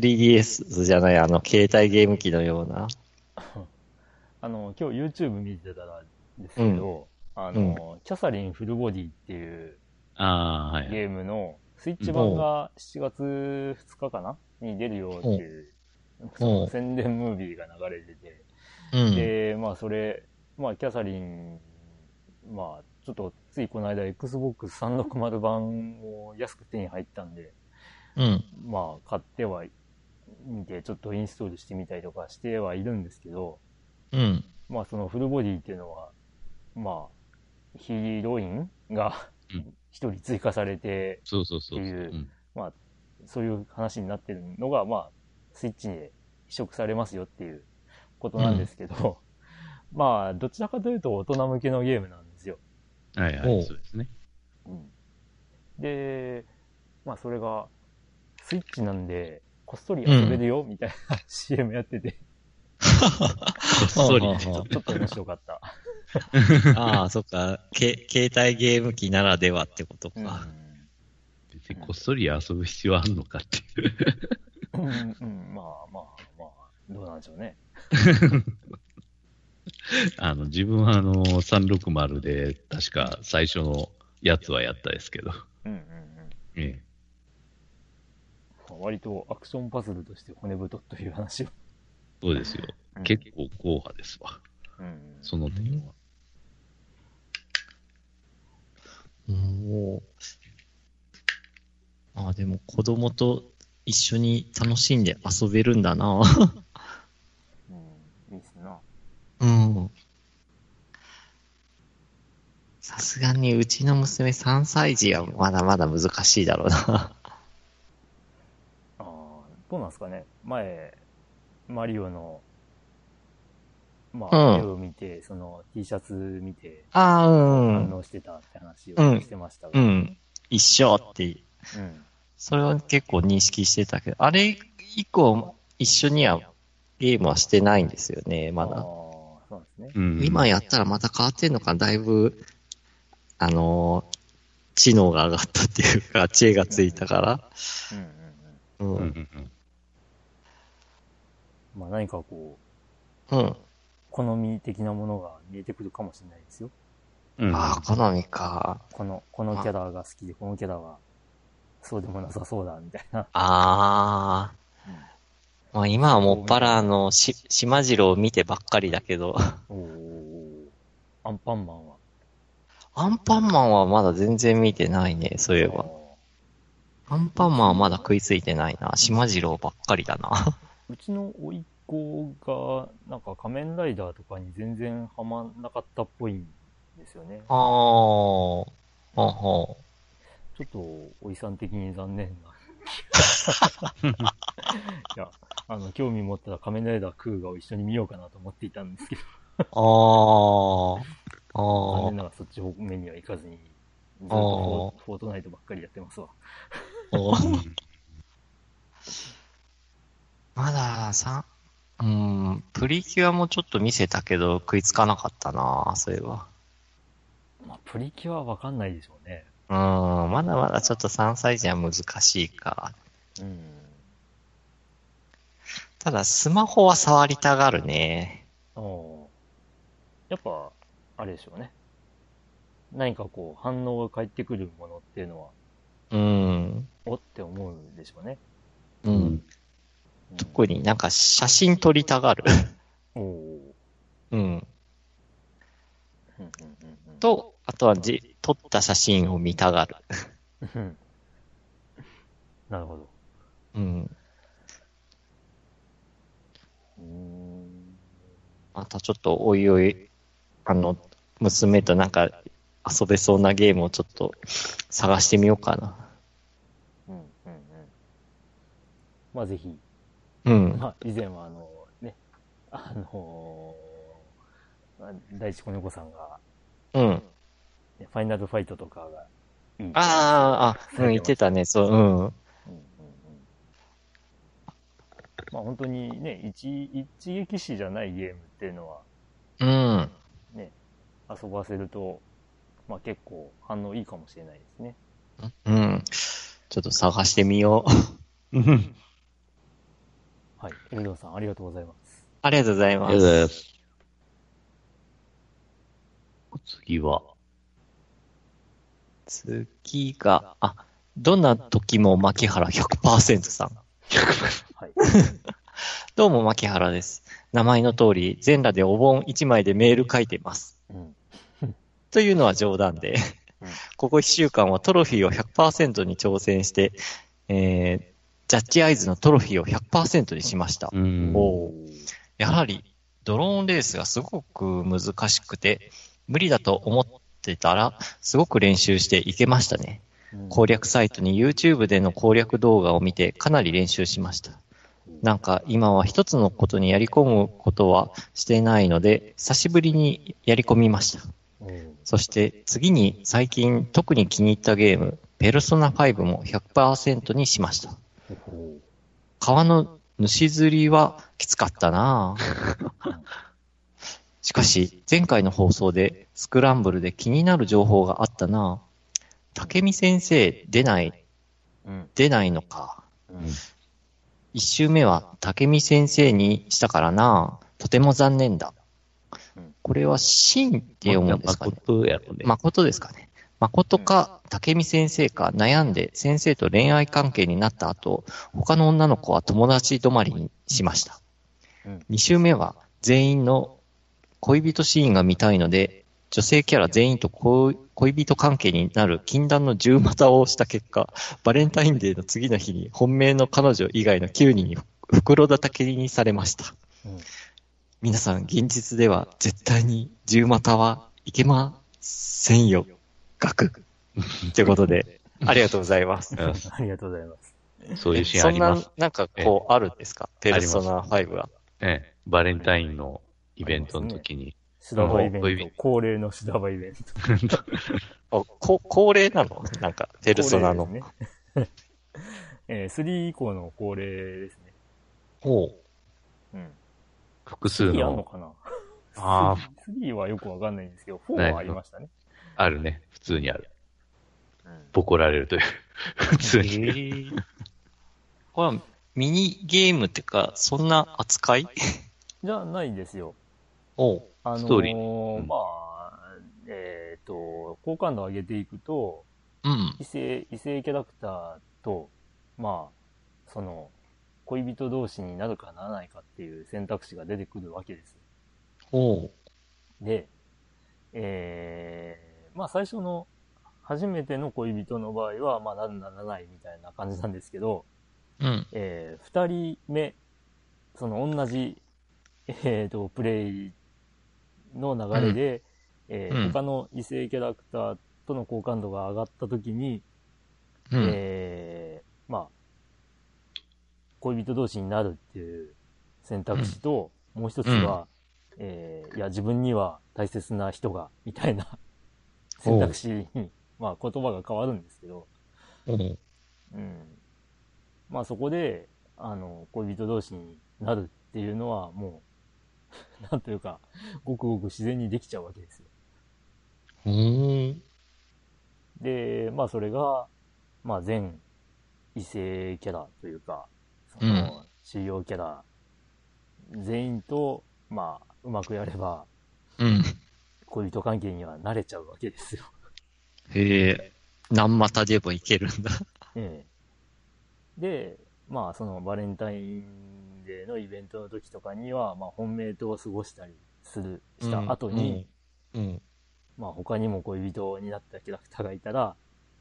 3DS じゃない、あの、携帯ゲーム機のような。あの、今日 YouTube 見てたらですけど、あの、キャサリンフルボディっていうああ、はい。ゲームのスイッチ版が7月2日かな？に出るよっていう、その宣伝ムービーが流れてて、うん。で、まあそれ、まあキャサリン、まあちょっとついこの間 Xbox 360版を安く手に入ったんで、うん。まあ買っては見てちょっとインストールしてみたりとかしてはいるんですけど、うん。まあそのフルボディっていうのは、まあヒロインがうん一人追加されて、そうそうそうそう。っていううんまあそういう話になってるのが、まあスイッチで移植されますよっていうことなんですけど、まあどちらかというと大人向けのゲームなんですよ。はいはい、そうですね。うん、で、まあそれがスイッチなんで、こっそり遊べるよ、みたいな CM やってて、こっそり。ちょっと面白かった。ああ、そっか。け、携帯ゲーム機ならではってことうんか。別にこっそり遊ぶ必要あるのかっていう。うん、うん、まあまあまあ、どうなんでしょうね。あの、自分はあの、360で、確か最初のやつはやったですけど。うんうんうん。えまあ割とアクションパズルとして骨太という話を。そうですよ。うん結構硬派ですわ。うん、その点は。もう。ああ、でも子供と一緒に楽しんで遊べるんだな。うん、いいっすな。うん。さすがにうちの娘3歳児はまだまだ難しいだろうな。どうなんですかね。前、マリオの、まあ、うん絵を見て、その T シャツ見て、ああ、うん。反応してたって話うんをしてましたが。うん。一緒って、うん。それは結構認識してたけど、あれ以降一緒にはゲームはしてないんですよね、まああ、だ。そうなんですね。うん今やったらまた変わってんのか、だいぶ、あのー知能が上がったっていうか、知恵がついたから。うんうんうん。うん。うんうんうんまあ何かこうん。う、好み的なものが見えてくるかもしれないですよ。うんああ、好みか。この、このキャラが好きで、このキャラは、そうでもなさそうだ、みたいな。ああ。まあ今はもっぱらあの、し、島次郎を見てばっかりだけど、おおアンパンマンは？アンパンマンはまだ全然見てないね、そういえば。アンパンマンはまだ食いついてないな。島次郎ばっかりだな。うちの甥っ子が、なんか仮面ライダーとかに全然ハマんなかったっぽいんですよね。ああ。ほうほちょっと、おいさん的に残念な。いや、あの、興味持ったら仮面ライダークーガを一緒に見ようかなと思っていたんですけど、あー。あー残念。ながらそっち方面には行かずに、ずっとフォーフォートナイトばっかりやってますわ。まだ、さ、うん、プリキュアもちょっと見せたけど食いつかなかったなそういえば。まあ、プリキュアはわかんないでしょうね。うん、まだまだちょっと3歳児は難しいか。うん。ただ、スマホは触りたがるね。おーやっぱ、あれでしょうね。何かこう、反応が返ってくるものっていうのは、うん。おって思うんでしょうね。う。うんん。特になんか写真撮りたがる。おおうん。と、あとはじ、撮った写真を見たがる。うん。なるほど。うん。またちょっとおいおい、あの、娘となんか遊べそうなゲームをちょっと探してみようかな。うんうんうん。まあぜひ、うん。まあ以前はあの、ね、あのー、まあ第一子猫さんが、うん。ねファイナルファイトとかがいい。ああ、あ、うん、言ってたね、そう、うん。うんうんうん。まあ本当にね、一、一撃死じゃないゲームっていうのは、うん。ね、遊ばせると、まあ結構反応いいかもしれないですね。うん。ちょっと探してみよう。うんはい。エルドンさんありがとうございます。ありがとうございありがとうごます。ざいます。次は、次が、あ、どんな時も牧原100%さん。はい。どうも牧原です。名前の通り、全裸でお盆1枚でメール書いてます。うん。というのは冗談でうん、ここ1週間はトロフィーを100%に挑戦して、えー、ジャッジアイズのトロフィーを100%にしました。やはり、ドローンレースがすごく難しくて、無理だと思ってたら、すごく練習していけましたね。うん攻略サイトに YouTube での攻略動画を見てかなり練習しました。なんか今は一つのことにやり込むことはしてないので、久しぶりにやり込みました。うんそして次に最近特に気に入ったゲーム、ペルソナ5も100%にしました。ほ川の主釣りはきつかったなぁ しかし、前回の放送でスクランブルで気になる情報があったなぁ竹見先生出ない、ううん。出ないのか。うん。一周目は竹見先生にしたからなとても残念だうん。これは真って読むんですかね。誠やろね。誠ですかね。誠か竹見先生か悩んで先生と恋愛関係になった後、他の女の子は友達止まりにしました。うん二周目は全員の恋人シーンが見たいので、女性キャラ全員と恋恋人関係になる禁断の十股をした結果、バレンタインデーの次の日に本命の彼女以外の9人に袋叩きにされました。うん皆さん、現実では絶対に十股はいけませんよ。学。ということで、ありがとうございます。うんありがとうございます。そういうシーンあそんなります。、なんかこう、あるんですか？ペルソナ5は。ええ、バレンタインのイベントの時に。シダバイベうんント。恒例のシダバイベント。あこ恒例なの？なんか、ペルソナの。ね。えー、3以降の恒例ですね。ほう。うん。複数3あんのの、かな？ああ、3はよくわかんないんですけど、4はありましたね。あるね。普通にある。うんボコられるという。普通に。これは、ミニゲームってか、そんな扱い？じゃないですよ。おう。あのーストーリーうんまあ、えっ、と、好感度を上げていくと、うん。異性、異性キャラクターと、まあ、その、恋人同士になるかならないかっていう選択肢が出てくるわけです。おう。で、えー、まあ最初の、初めての恋人の場合は、まあなるならないみたいな感じなんですけど、うん。えー、二人目、その同じ、えーと、プレイの流れで、えーうん他の異性キャラクターとの好感度が上がった時に、うん。えー、まあ、恋人同士になるっていう選択肢と、もう一つは、えーいや、自分には大切な人が、みたいな選択肢に、まあ言葉が変わるんですけど、うん。うん。まあそこで、あの、恋人同士になるっていうのはもう、なんというか、ごくごく自然にできちゃうわけですよ。うーん。で、まあそれが、まあ全異性キャラというか、そうんの、主要キャラ、全員と、まあ、うまくやれば、うん。恋人関係には慣れちゃうわけですよ。へえ。何股でもいけるんだ。ええ。で、まあそのバレンタインデーのイベントの時とかには、まあ本命と過ごしたりする、した後に、うん。まあ他にも恋人になったキャラクターがいたら、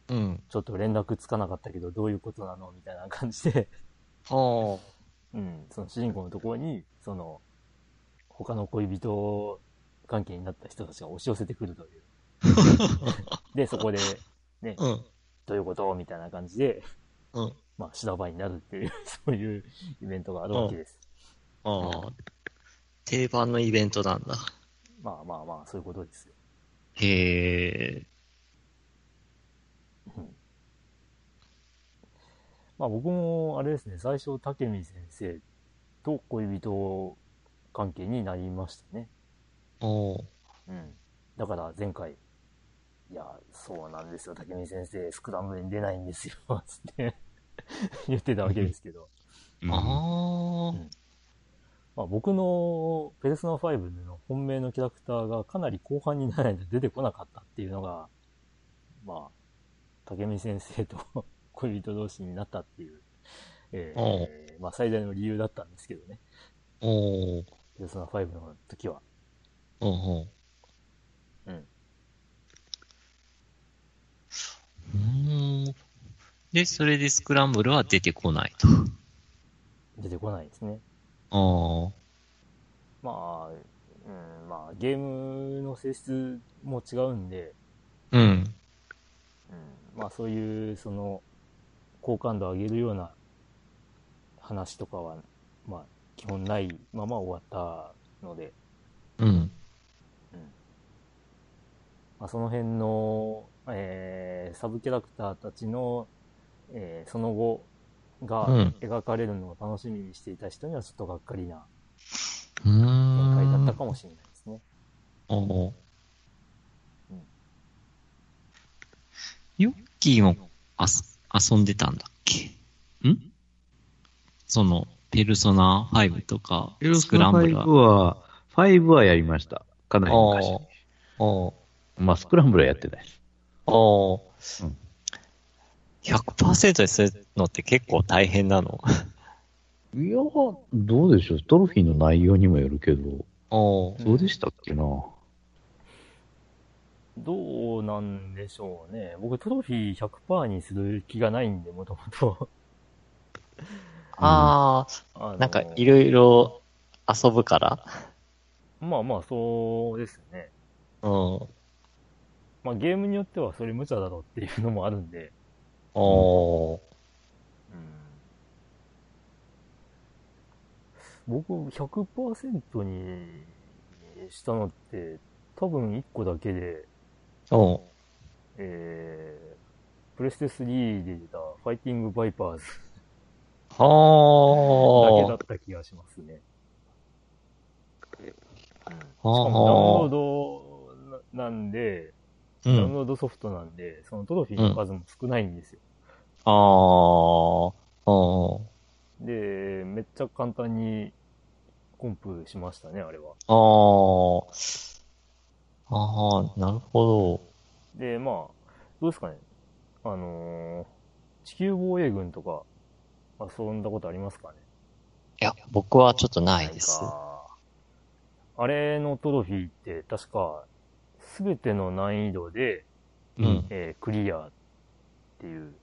うん。ちょっと連絡つかなかったけどどういうことなのみたいな感じで、はうん、その主人公のところに、その、他の恋人関係になった人たちが押し寄せてくるという。で、そこで、ね、あ。うん。どういうことみたいな感じで、うん。まあ、修羅場になるっていう、そういうイベントがあるわけです。ああ。定番のイベントなんだ。まあまあまあ、そういうことですよ。へえ。うんまあ僕も、あれですね、最初、竹見先生と恋人関係になりましたね。おーうん。だから前回、いや、そうなんですよ、竹見先生、スクランブルに出ないんですよ、つって言ってたわけですけど。ああ。まあ、僕のペルソナ5の本命のキャラクターがかなり後半にならないと出てこなかったっていうのが、まあ、竹見先生と 恋人同士になったっていう、えーまあ最大の理由だったんですけどね。おーペルソナ5の時は。うんうん。うん。うーん。で、それでスクランブルは出てこないと。出てこないですね。ああ。まあ、うん、まあ、ゲームの性質も違うんで、うん。うん、まあそういう、その、好感度を上げるような話とかは、まあ、基本ないまま終わったので、うん。まあ、その辺の、えーサブキャラクターたちの、えーその後がうん描かれるのを楽しみにしていた人にはちょっとがっかりな展ん。開だったかもしれないですね。おーうんヨッキーもあす遊んでたんだっけ？ん？その、ペルソナ5とか、ペルスク5ランブルは。は、5はやりました。かなり昔に。おーまあ、スクランブルはやってないです。おーうん100%にするのって結構大変なの？いや、どうでしょう。トロフィーの内容にもよるけど、おーどうでしたっけな？どうなんでしょうね。僕トロフィー100%にする気がないんで、もともと。ああ、なんかいろいろ遊ぶから。まあまあ、そうですね。うん。まあゲームによってはそれ無茶だろうっていうのもあるんで、おー。僕100%にしたのって多分1個だけで、おー。えー、プレステ3で出たファイティングバイパーズだけはだった気がしますね。うん、しかあ。もダウンロードななんで、うん。ダウンロードソフトなんで、そのトロフィーの数も少ないんですよ。あー。おー。で、めっちゃ簡単にコンプしましたね、あれは。あー。あー、なるほで、まあ、どうですかね。あのー地球防衛軍とか遊んだことありますかねど。いや、僕はちょっとないです。あれのトロフィーって確か、すべての難易度で、うん。えークリアっていう、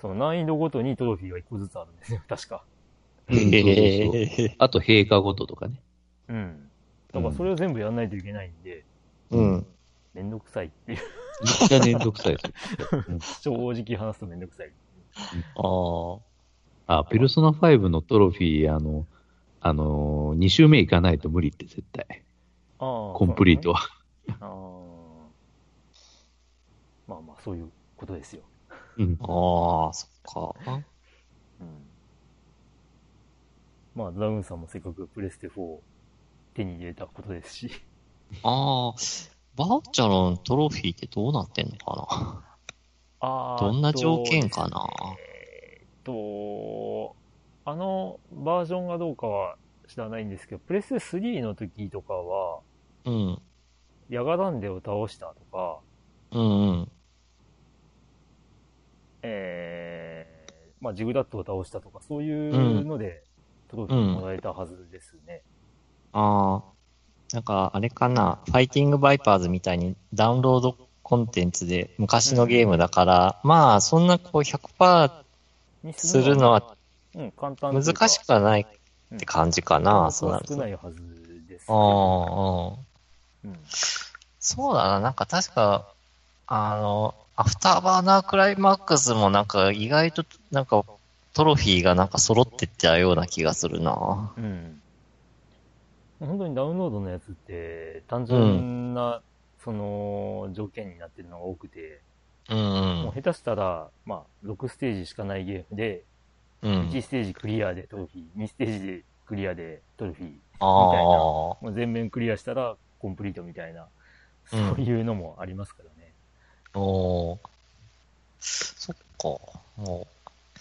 その難易度ごとにトロフィーが一個ずつあるんですよ、確か。へあと、陛下ごととかね。うん。だからそれを全部やんないといけないんで、ー。うん。めんどくさいっていう、めっちゃめんどくさいです 正直話すとめんどくさい。あー。あ、ペルソナ5のトロフィー、あの、あのー、2周目行かないと無理って絶対。ああ。コンプリートは。ああ。そういうことですよ。うん。ああ、そっか。うん。まあ、ダウンさんもせっかくプレステ4を手に入れたことですし。ああ、バーチャルのトロフィーってどうなってんのかな？ああ。どんな条件かな？えーっと、あのバージョンがどうかは知らないんですけど、プレステ3の時とかは、うん。ヤガダンデを倒したとか、うんうん。えー、まあ、ジグダットを倒したとか、そういうので、トロフィーもらえたはずですね。ああ、なんかあれかな、ファイティングバイパーズみたいにダウンロードコンテンツで昔のゲームだから、まあそんなこう100%にするのはうん、簡単難しくはないって感じかな、そうなると。あ少ないはずですけあ、ど。うん。うん。そうだな、なんか確か、あの、アフターバーナークライマックスもなんか意外となんかトロフィーがなんか揃ってったような気がするな。うん。本当にダウンロードのやつって、単純な、その、条件になってるのが多くて、うんもう下手したら、まあ、6ステージしかないゲームで、うん。うん。1ステージクリアでトロフィー、2ステージでクリアでトロフィー、あもう全面クリアしたらコンプリートみたいな、そううんいうのもありますからね。あ、おーそっか。もう、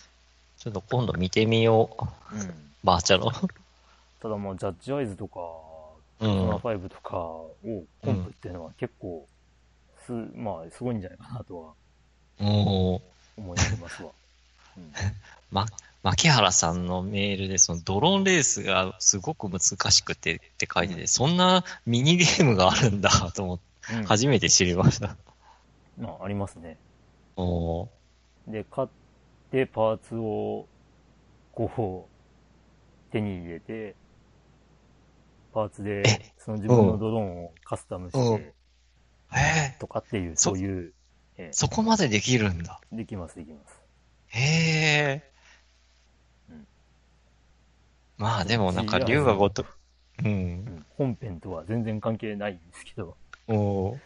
ちょっと今度見てみよう。うん。バーチャル。ただまあ、ジャッジアイズとか、うソナん。5とかをコンプっていうのは結構、す、まあ、すごいんじゃないかなとは思いますわ。うん。ま、牧原さんのメールで、そのドローンレースがすごく難しくてって書いてて、そんなミニゲームがあるんだと思って、うん初めて知りました。まあ、ありますね。おーで、買って、パーツを、こう、手に入れて、パーツでえ、その自分のドローンをカスタムしうんて、えとかっていう、そそういう、えそこまでできるんだ。えできます、できます。へえうん。まあでもなんか竜がごと、うんう。ん。本編とは全然関係ないんですけど、お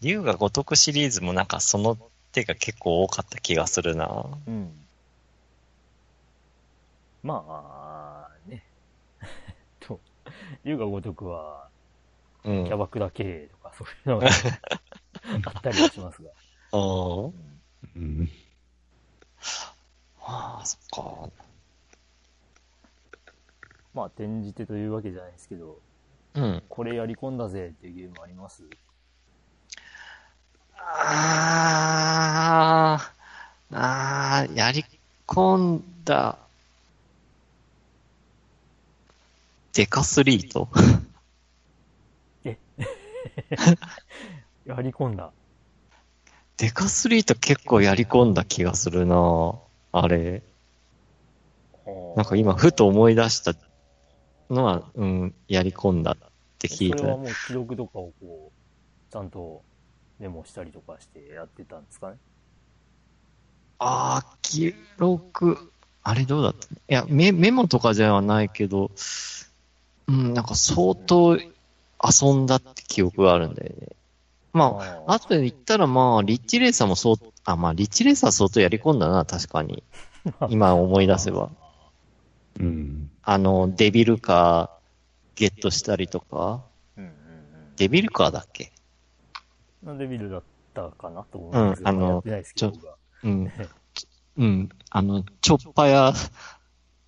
竜が如くシリーズもなんかその手が結構多かった気がするな。うん。まあ、ね。と、龍が如くは、うん。キャバクラ経営とかそういうのがあったりはしますが。おーうんうん。ああ、そっか。まあ、転じてというわけじゃないですけど、うん。これやり込んだぜっていうゲームあります？ああ、ああ、やり込んだ。デカスリート？やり込んだ。デカスリート結構やり込んだ気がするなあれ。なんか今、ふと思い出したのは、うん、やり込んだって聞いた。それはもう記録とかをこう、ちゃんとメモしたりとかしてやってたんですかねああ、記録、あれどうだった？いやメ、メモとかじゃないけど、うん、なんか相当遊んだって記憶があるんだよね。まあ、ああとで言ったらまあ、リッチレーサーもそう、あ、まあ、リッチレーサー相当やり込んだな、確かに。今思い出せば。うん。あの、デビルカーゲットしたりとか、うんうんデビルカーだっけ？うん。なんでビルだったかなと思うんですけど、うんあのないですけど、うん。うん。あの、チョッパや、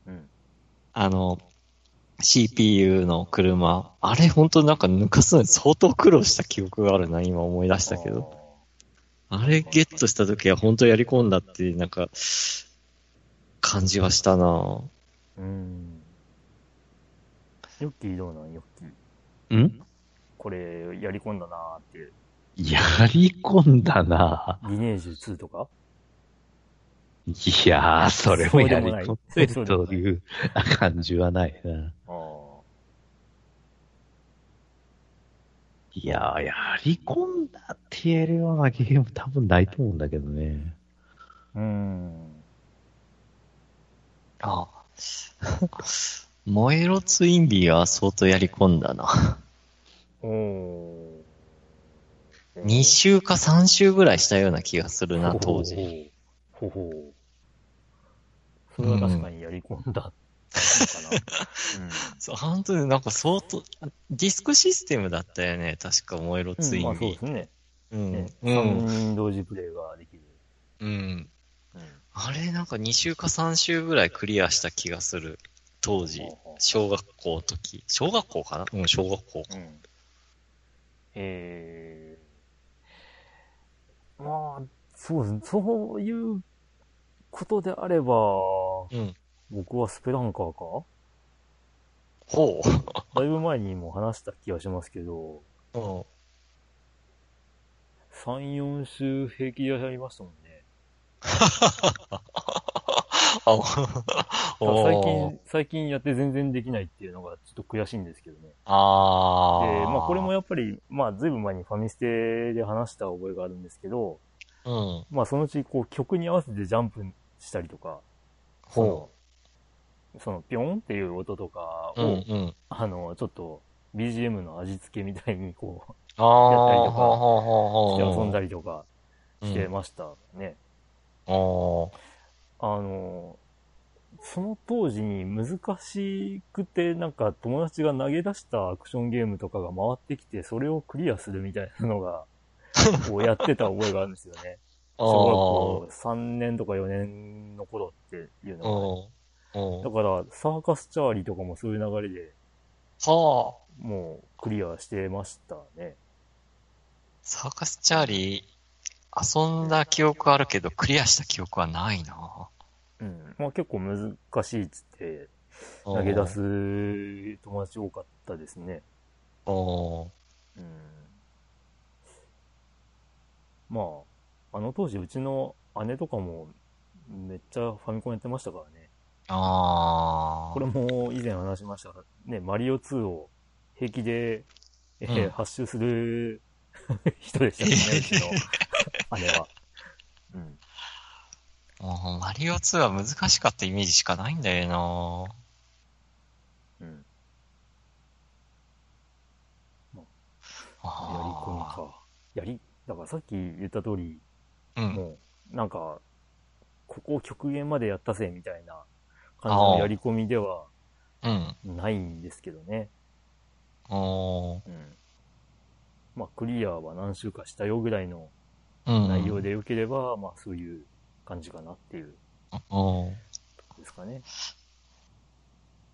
うん。あの、CPU の車、あれ本当なんか抜かすのに相当苦労した記憶があるな、今思い出したけど。あれゲットした時は本当やり込んだって、なんか、感じはしたな。うん。ヨッキーどうなんヨッキー？ん？これ、やり込んだなーって。やり込んだな。リネージュ2とかいやー、それもやり込んでるという感じはないな。ああ。いやー、やり込んだって言えるようなゲーム多分ないと思うんだけどね。うーん。あ燃えろツインビーは相当やり込んだな。おー。2週か3週ぐらいしたような気がするな、当時。ほほう。ほほう。それは確かにやり込んだのかな。そう本当になんか相当、ディスクシステムだったよね、確か燃えろうん。うん、まあツインビー。そうですね。うん。ねうん。3人同時プレイができる。うん。うん。あれなんか2週か3週ぐらいクリアした気がする。当時小学校の時。小学校かな？うん、小学校か。うん。えー、まあ、そうですね。そういうことであれば、うん。僕はスペランカーか？ほだいぶ前にも話した気がしますけど、う。うん。3、4週平気でやりましたもんね。あ、最近、最近やって全然できないっていうのがちょっと悔しいんですけどね。あで、ー。まあこれもやっぱり、まあずいぶん前にファミステで話した覚えがあるんですけど、うん。まあそのうちこう曲に合わせてジャンプしたりとか、そのほそのピョンっていう音とかう。を、うん、うん。あの、ちょっと BGM の味付けみたいにこう。やったりとかして遊んだりとかしてうんましたね。あー。あの、その当時に難しくて、なんか友達が投げ出したアクションゲームとかが回ってきて、それをクリアするみたいなのが、こうやってた覚えがあるんですよね。あ小学校3年とか4年の頃っていうのがね。だから、サーカスチャーリーとかもそういう流れではあ。もうクリアしてましたね。サーカスチャーリー、遊んだ記憶あるけど、クリアした記憶はないなうん。まあ結構難しいっつって投げ出す友達多かったですね。おーうん。まあ、あの当時うちの姉とかもめっちゃファミコンやってましたからね。あー。これも以前話しましたが、ね、マリオ2を平気で、えーうん発周する人でしたね、うちの姉は。うん。もうマリオ2は難しかったイメージしかないんだよなうん。やりあ込みか。やり、だからさっき言った通り、ーうん。もう、なんか、ここを極限までやったぜ、みたいな感じのやり込みではうん。ないんですけどね。おーうん。まあ、クリアは何週かしたよぐらいのうん。内容で良ければ、まあ、そういう感じかなっていうおーですかね。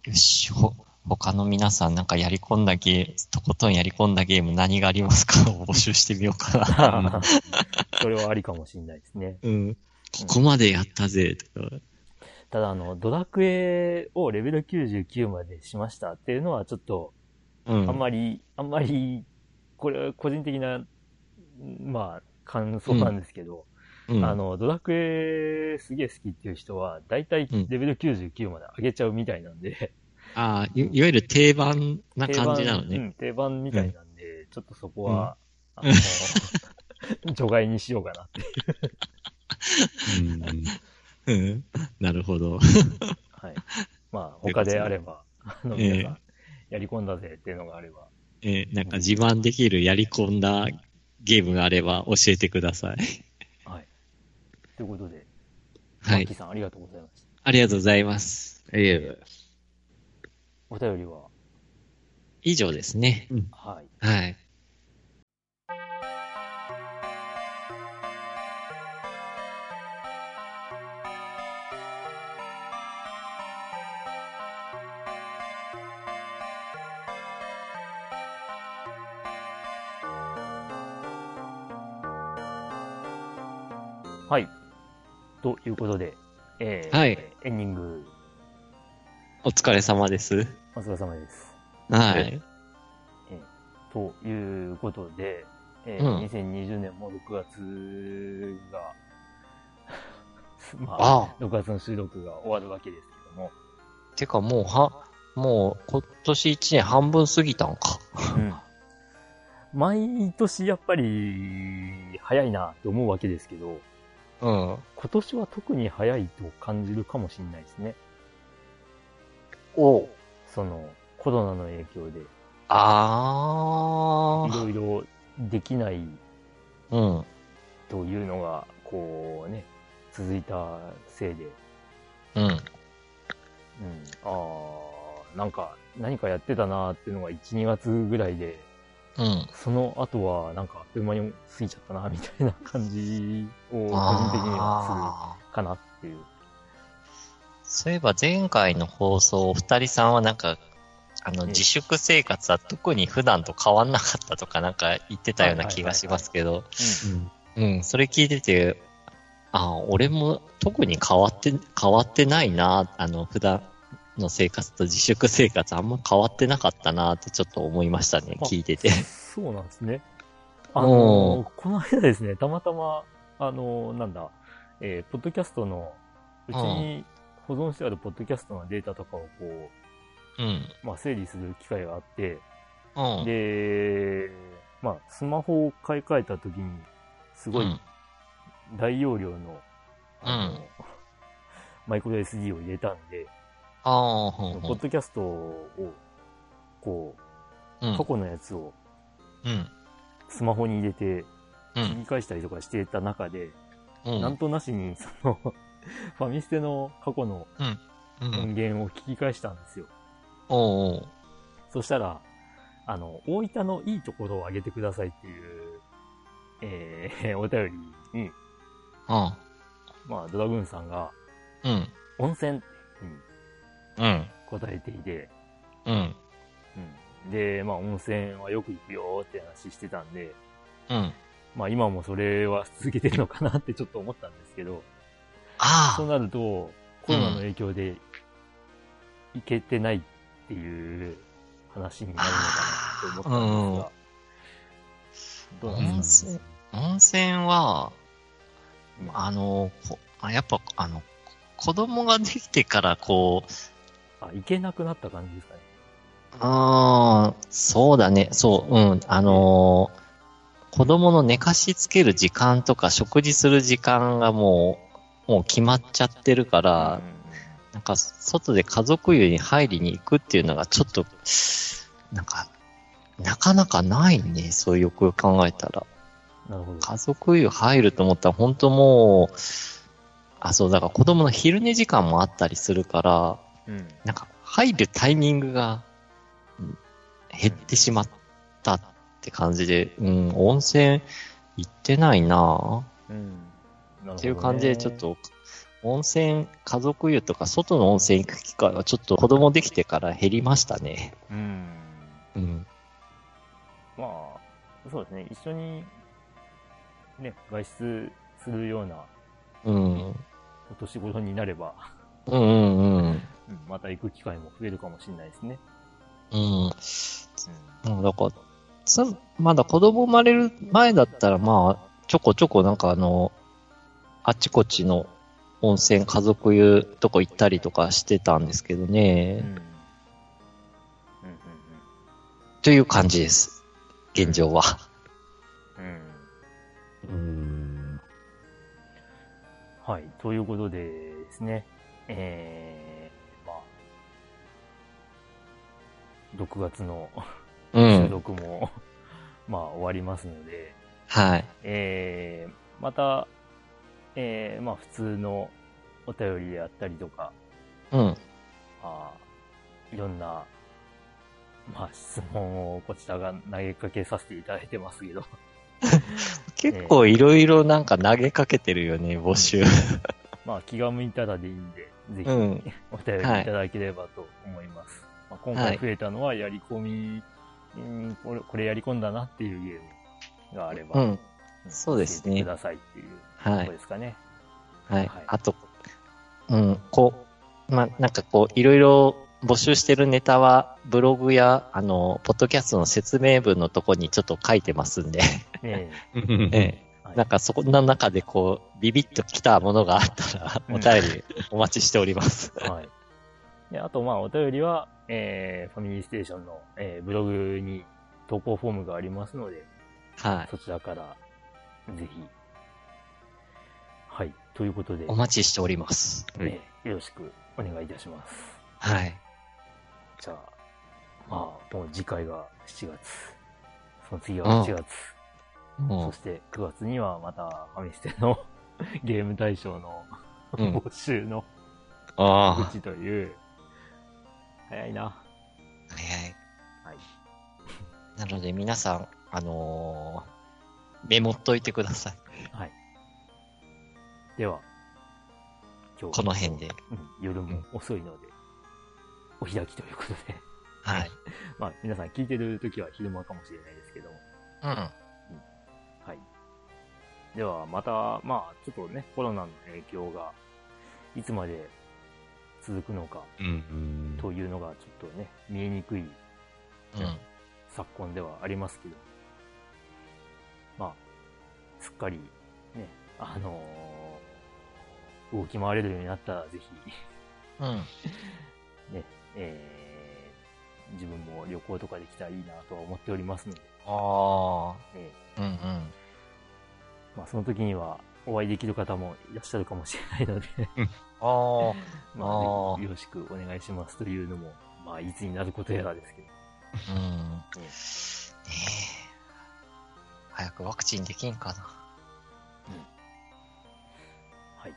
よし、ほ、他の皆さんなんかやり込んだゲーム、とことんやり込んだゲーム何がありますか？を募集してみようかな。それはありかもしれないですね。うん。ここまでやったぜ、とか。ただ、あの、ドラクエをレベル99までしましたっていうのはちょっと、うん。あんまり、あんまり、これは個人的な、まあ、感想なんですけど、うん、あの、ドラクエすげえ好きっていう人は、だいたいレベル99まで上げちゃうみたいなんで、ああ、いいわゆる定番な定感じなのね。番うん、定番みたいなんで、ちょっとそこは、あの、除外にしようかなって。うんうん。なるほど。はい。まあ、他であれば、あの、ええ皆さん、やり込んだぜっていうのがあれば、えーなんか自慢できるやり込んだゲームがあれば教えてください。ということで、はいマッキー。さんありがとうございました。ありがとうございます。ありがとうございます。お便りは、以上ですね。はい。はい。はい。ということで、えー、はいエンディング、お疲れ様です。お疲れ様です。はい。ということで、えーうん2020年も6月が、まあ、あ6月の収録が終わるわけですけども、てかもうは、もう今年1年半分過ぎたんか。うん。毎年やっぱり早いなと思うわけですけど、うん。今年は特に早いと感じるかもしれないですね。おその、コロナの影響で、あいろいろできないー。うん。というのが、こうね、続いたせいで、うん。うん、ああ、なんか、何かやってたなーっていうのが1、2月ぐらいで、うん。その後は、なんか、あっという間に過ぎちゃったな、みたいな感じを、個人的にはあするかなっていう。ーそういえば前回の放送、お二人さんはなんか、あの、ええ。自粛生活は特に普段と変わんなかったとかなんか言ってたような気がしますけど、うん、それ聞いてて、あ俺も特に変わって、変わってないな、あの、普段の生活と自粛生活あんま変わってなかったなってちょっと思いましたね、あ聞いてて。そうなんですね。あのー、この間ですね、たまたま、あのー、なんだ、えー、ポッドキャストの、うちに保存してあるポッドキャストのデータとかをこう、うん。まあ、整理する機会があって、うん。で、まあ、スマホを買い替えた時に、すごいうん大容量のうん マイクロ SD を入れたんで、ああ、ほんほんポッドキャストを、こうう、過去のやつをん。スマホに入れて、うん。切り返したりとかしていた中で、うん。なんとなしに、その、ファミステの過去のうん。音源を聞き返したんですよ。おうおう。そしたら、あの、大分のいいところを挙げてくださいっていう、えー、お便りに、あまあ、ドラグーンさんが、うん。温泉にうん。答えていて、うん。うん。で、まあ、温泉はよく行くよって話してたんで、うん。まあ、今もそれは続けてるのかなってちょっと思ったんですけど、ああ。そうなると、コロナの影響で行けてないっていう話になるのかなと思ったんですが、どうなん温ですか？ね泉、温泉は、あの、やっぱ、あの、子供ができてから、こう、あ、行けなくなった感じですかね。ああ、そうだね、そう、うん、あのー子供の寝かしつける時間とか食事する時間がもう、もう決まっちゃってるから、なんか、外で家族湯に入りに行くっていうのがちょっと、なんか、なかなかないね、そうよく考えたら。なるほど。家族湯入ると思ったら本当もう、あ、そう、だから子供の昼寝時間もあったりするから、うん。なんか入るタイミングがうん減ってしまったって感じで、うん、温泉行ってないなぁうん。っていう感じでちょっ、と、温泉、家族湯とか外の温泉行く機会はちょっと子供できてから減りましたね。うん。うん。まあ、そうですね。一緒に、ね、外出するようなうん。お年頃になれば、うんうんうん。うんまた行く機会も増えるかもしれないですね。うん。うん、だから、つまだ子供生まれる前だったら、まあ、ちょこちょこなんかあの、あちこちの温泉家族湯とこ行ったりとかしてたんですけどうん。ね。うん。うん。うん。という感じです。現状は。うん。うん。はい。ということでですね、えー、6月の収うん。録も、まあ終わりますので、はい。えー、また、えー、まあ普通のお便りであったりとか、うん。あーいろんな、まあ質問をこちらが投げかけさせていただいてますけど、結構いろいろなんか投げかけてるよね、募集。まあ気が向いたらでいいんで、ぜひ、うん。お便りいただければと思います。まあ、今回増えたのはやり込み、うんこれこれやり込んだなっていうゲームがあれば、うん。んそうですねくださいっていうはいとこ。ですかね。はいはい。あと、うん、こう、まあ、なんかこう、いろいろ募集してるネタは、ブログや、あの、ポッドキャストの説明文のとこにちょっと書いてますんで、ねえええ。はいなんかそこの中でこう、ビビッときたものがあったら、うんお便りお待ちしております。はい。で、あと、まあ、お便りは、えー、ファミリーステーションの、えーブログに投稿フォームがありますので、はい。そちらから、ぜひ、はい。ということで、お待ちしております。えーよろしくお願いいたします。はい。じゃあ、まあ、もう次回が7月。その次は8月。もそして9月にはまたファミステの ゲーム大賞のうん募集のう、あ口という、早いな。あ、早い。はい。なので皆さん、あのーメモっといてください。はい。では、今日この辺で。うん、夜も遅いので、お開きということで、はい。まあ皆さん聞いてる時は昼間かもしれないですけども、うん。はい。ではまた、まあちょっとね、コロナの影響がいつまで続くのか。というのがちょっとね、見えにくいうん。昨今ではありますけど、まあ、すっかりね、あのー動き回れるようになったらぜひ、うん。ね、えー、自分も旅行とかできたらいいなとは思っておりますので、あえあ。うんうん。ーまあその時にはお会いできる方もいらっしゃるかもしれないので、ああ。まあーあ、ぜひよろしくお願いしますというのも、まあいつになることやらですけど、うん。ねえ。早くワクチンできんかな。はい。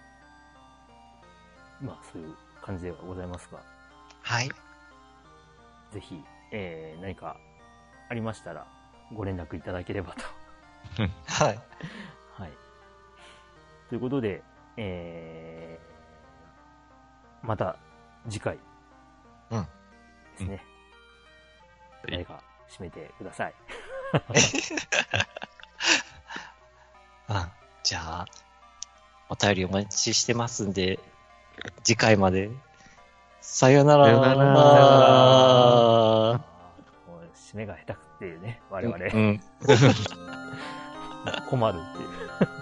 まあそういう感じではございますが、はい。ぜひ、えー、何かありましたらご連絡いただければと。はい。はい。ということで、えー、また次回。うんですね。誰か締めてください。うん。じゃあ、お便りお待ちしてますんで、次回まで。さよなら。さよならさよならもう締めが下手くっていうね、我々。うん。困るっていう。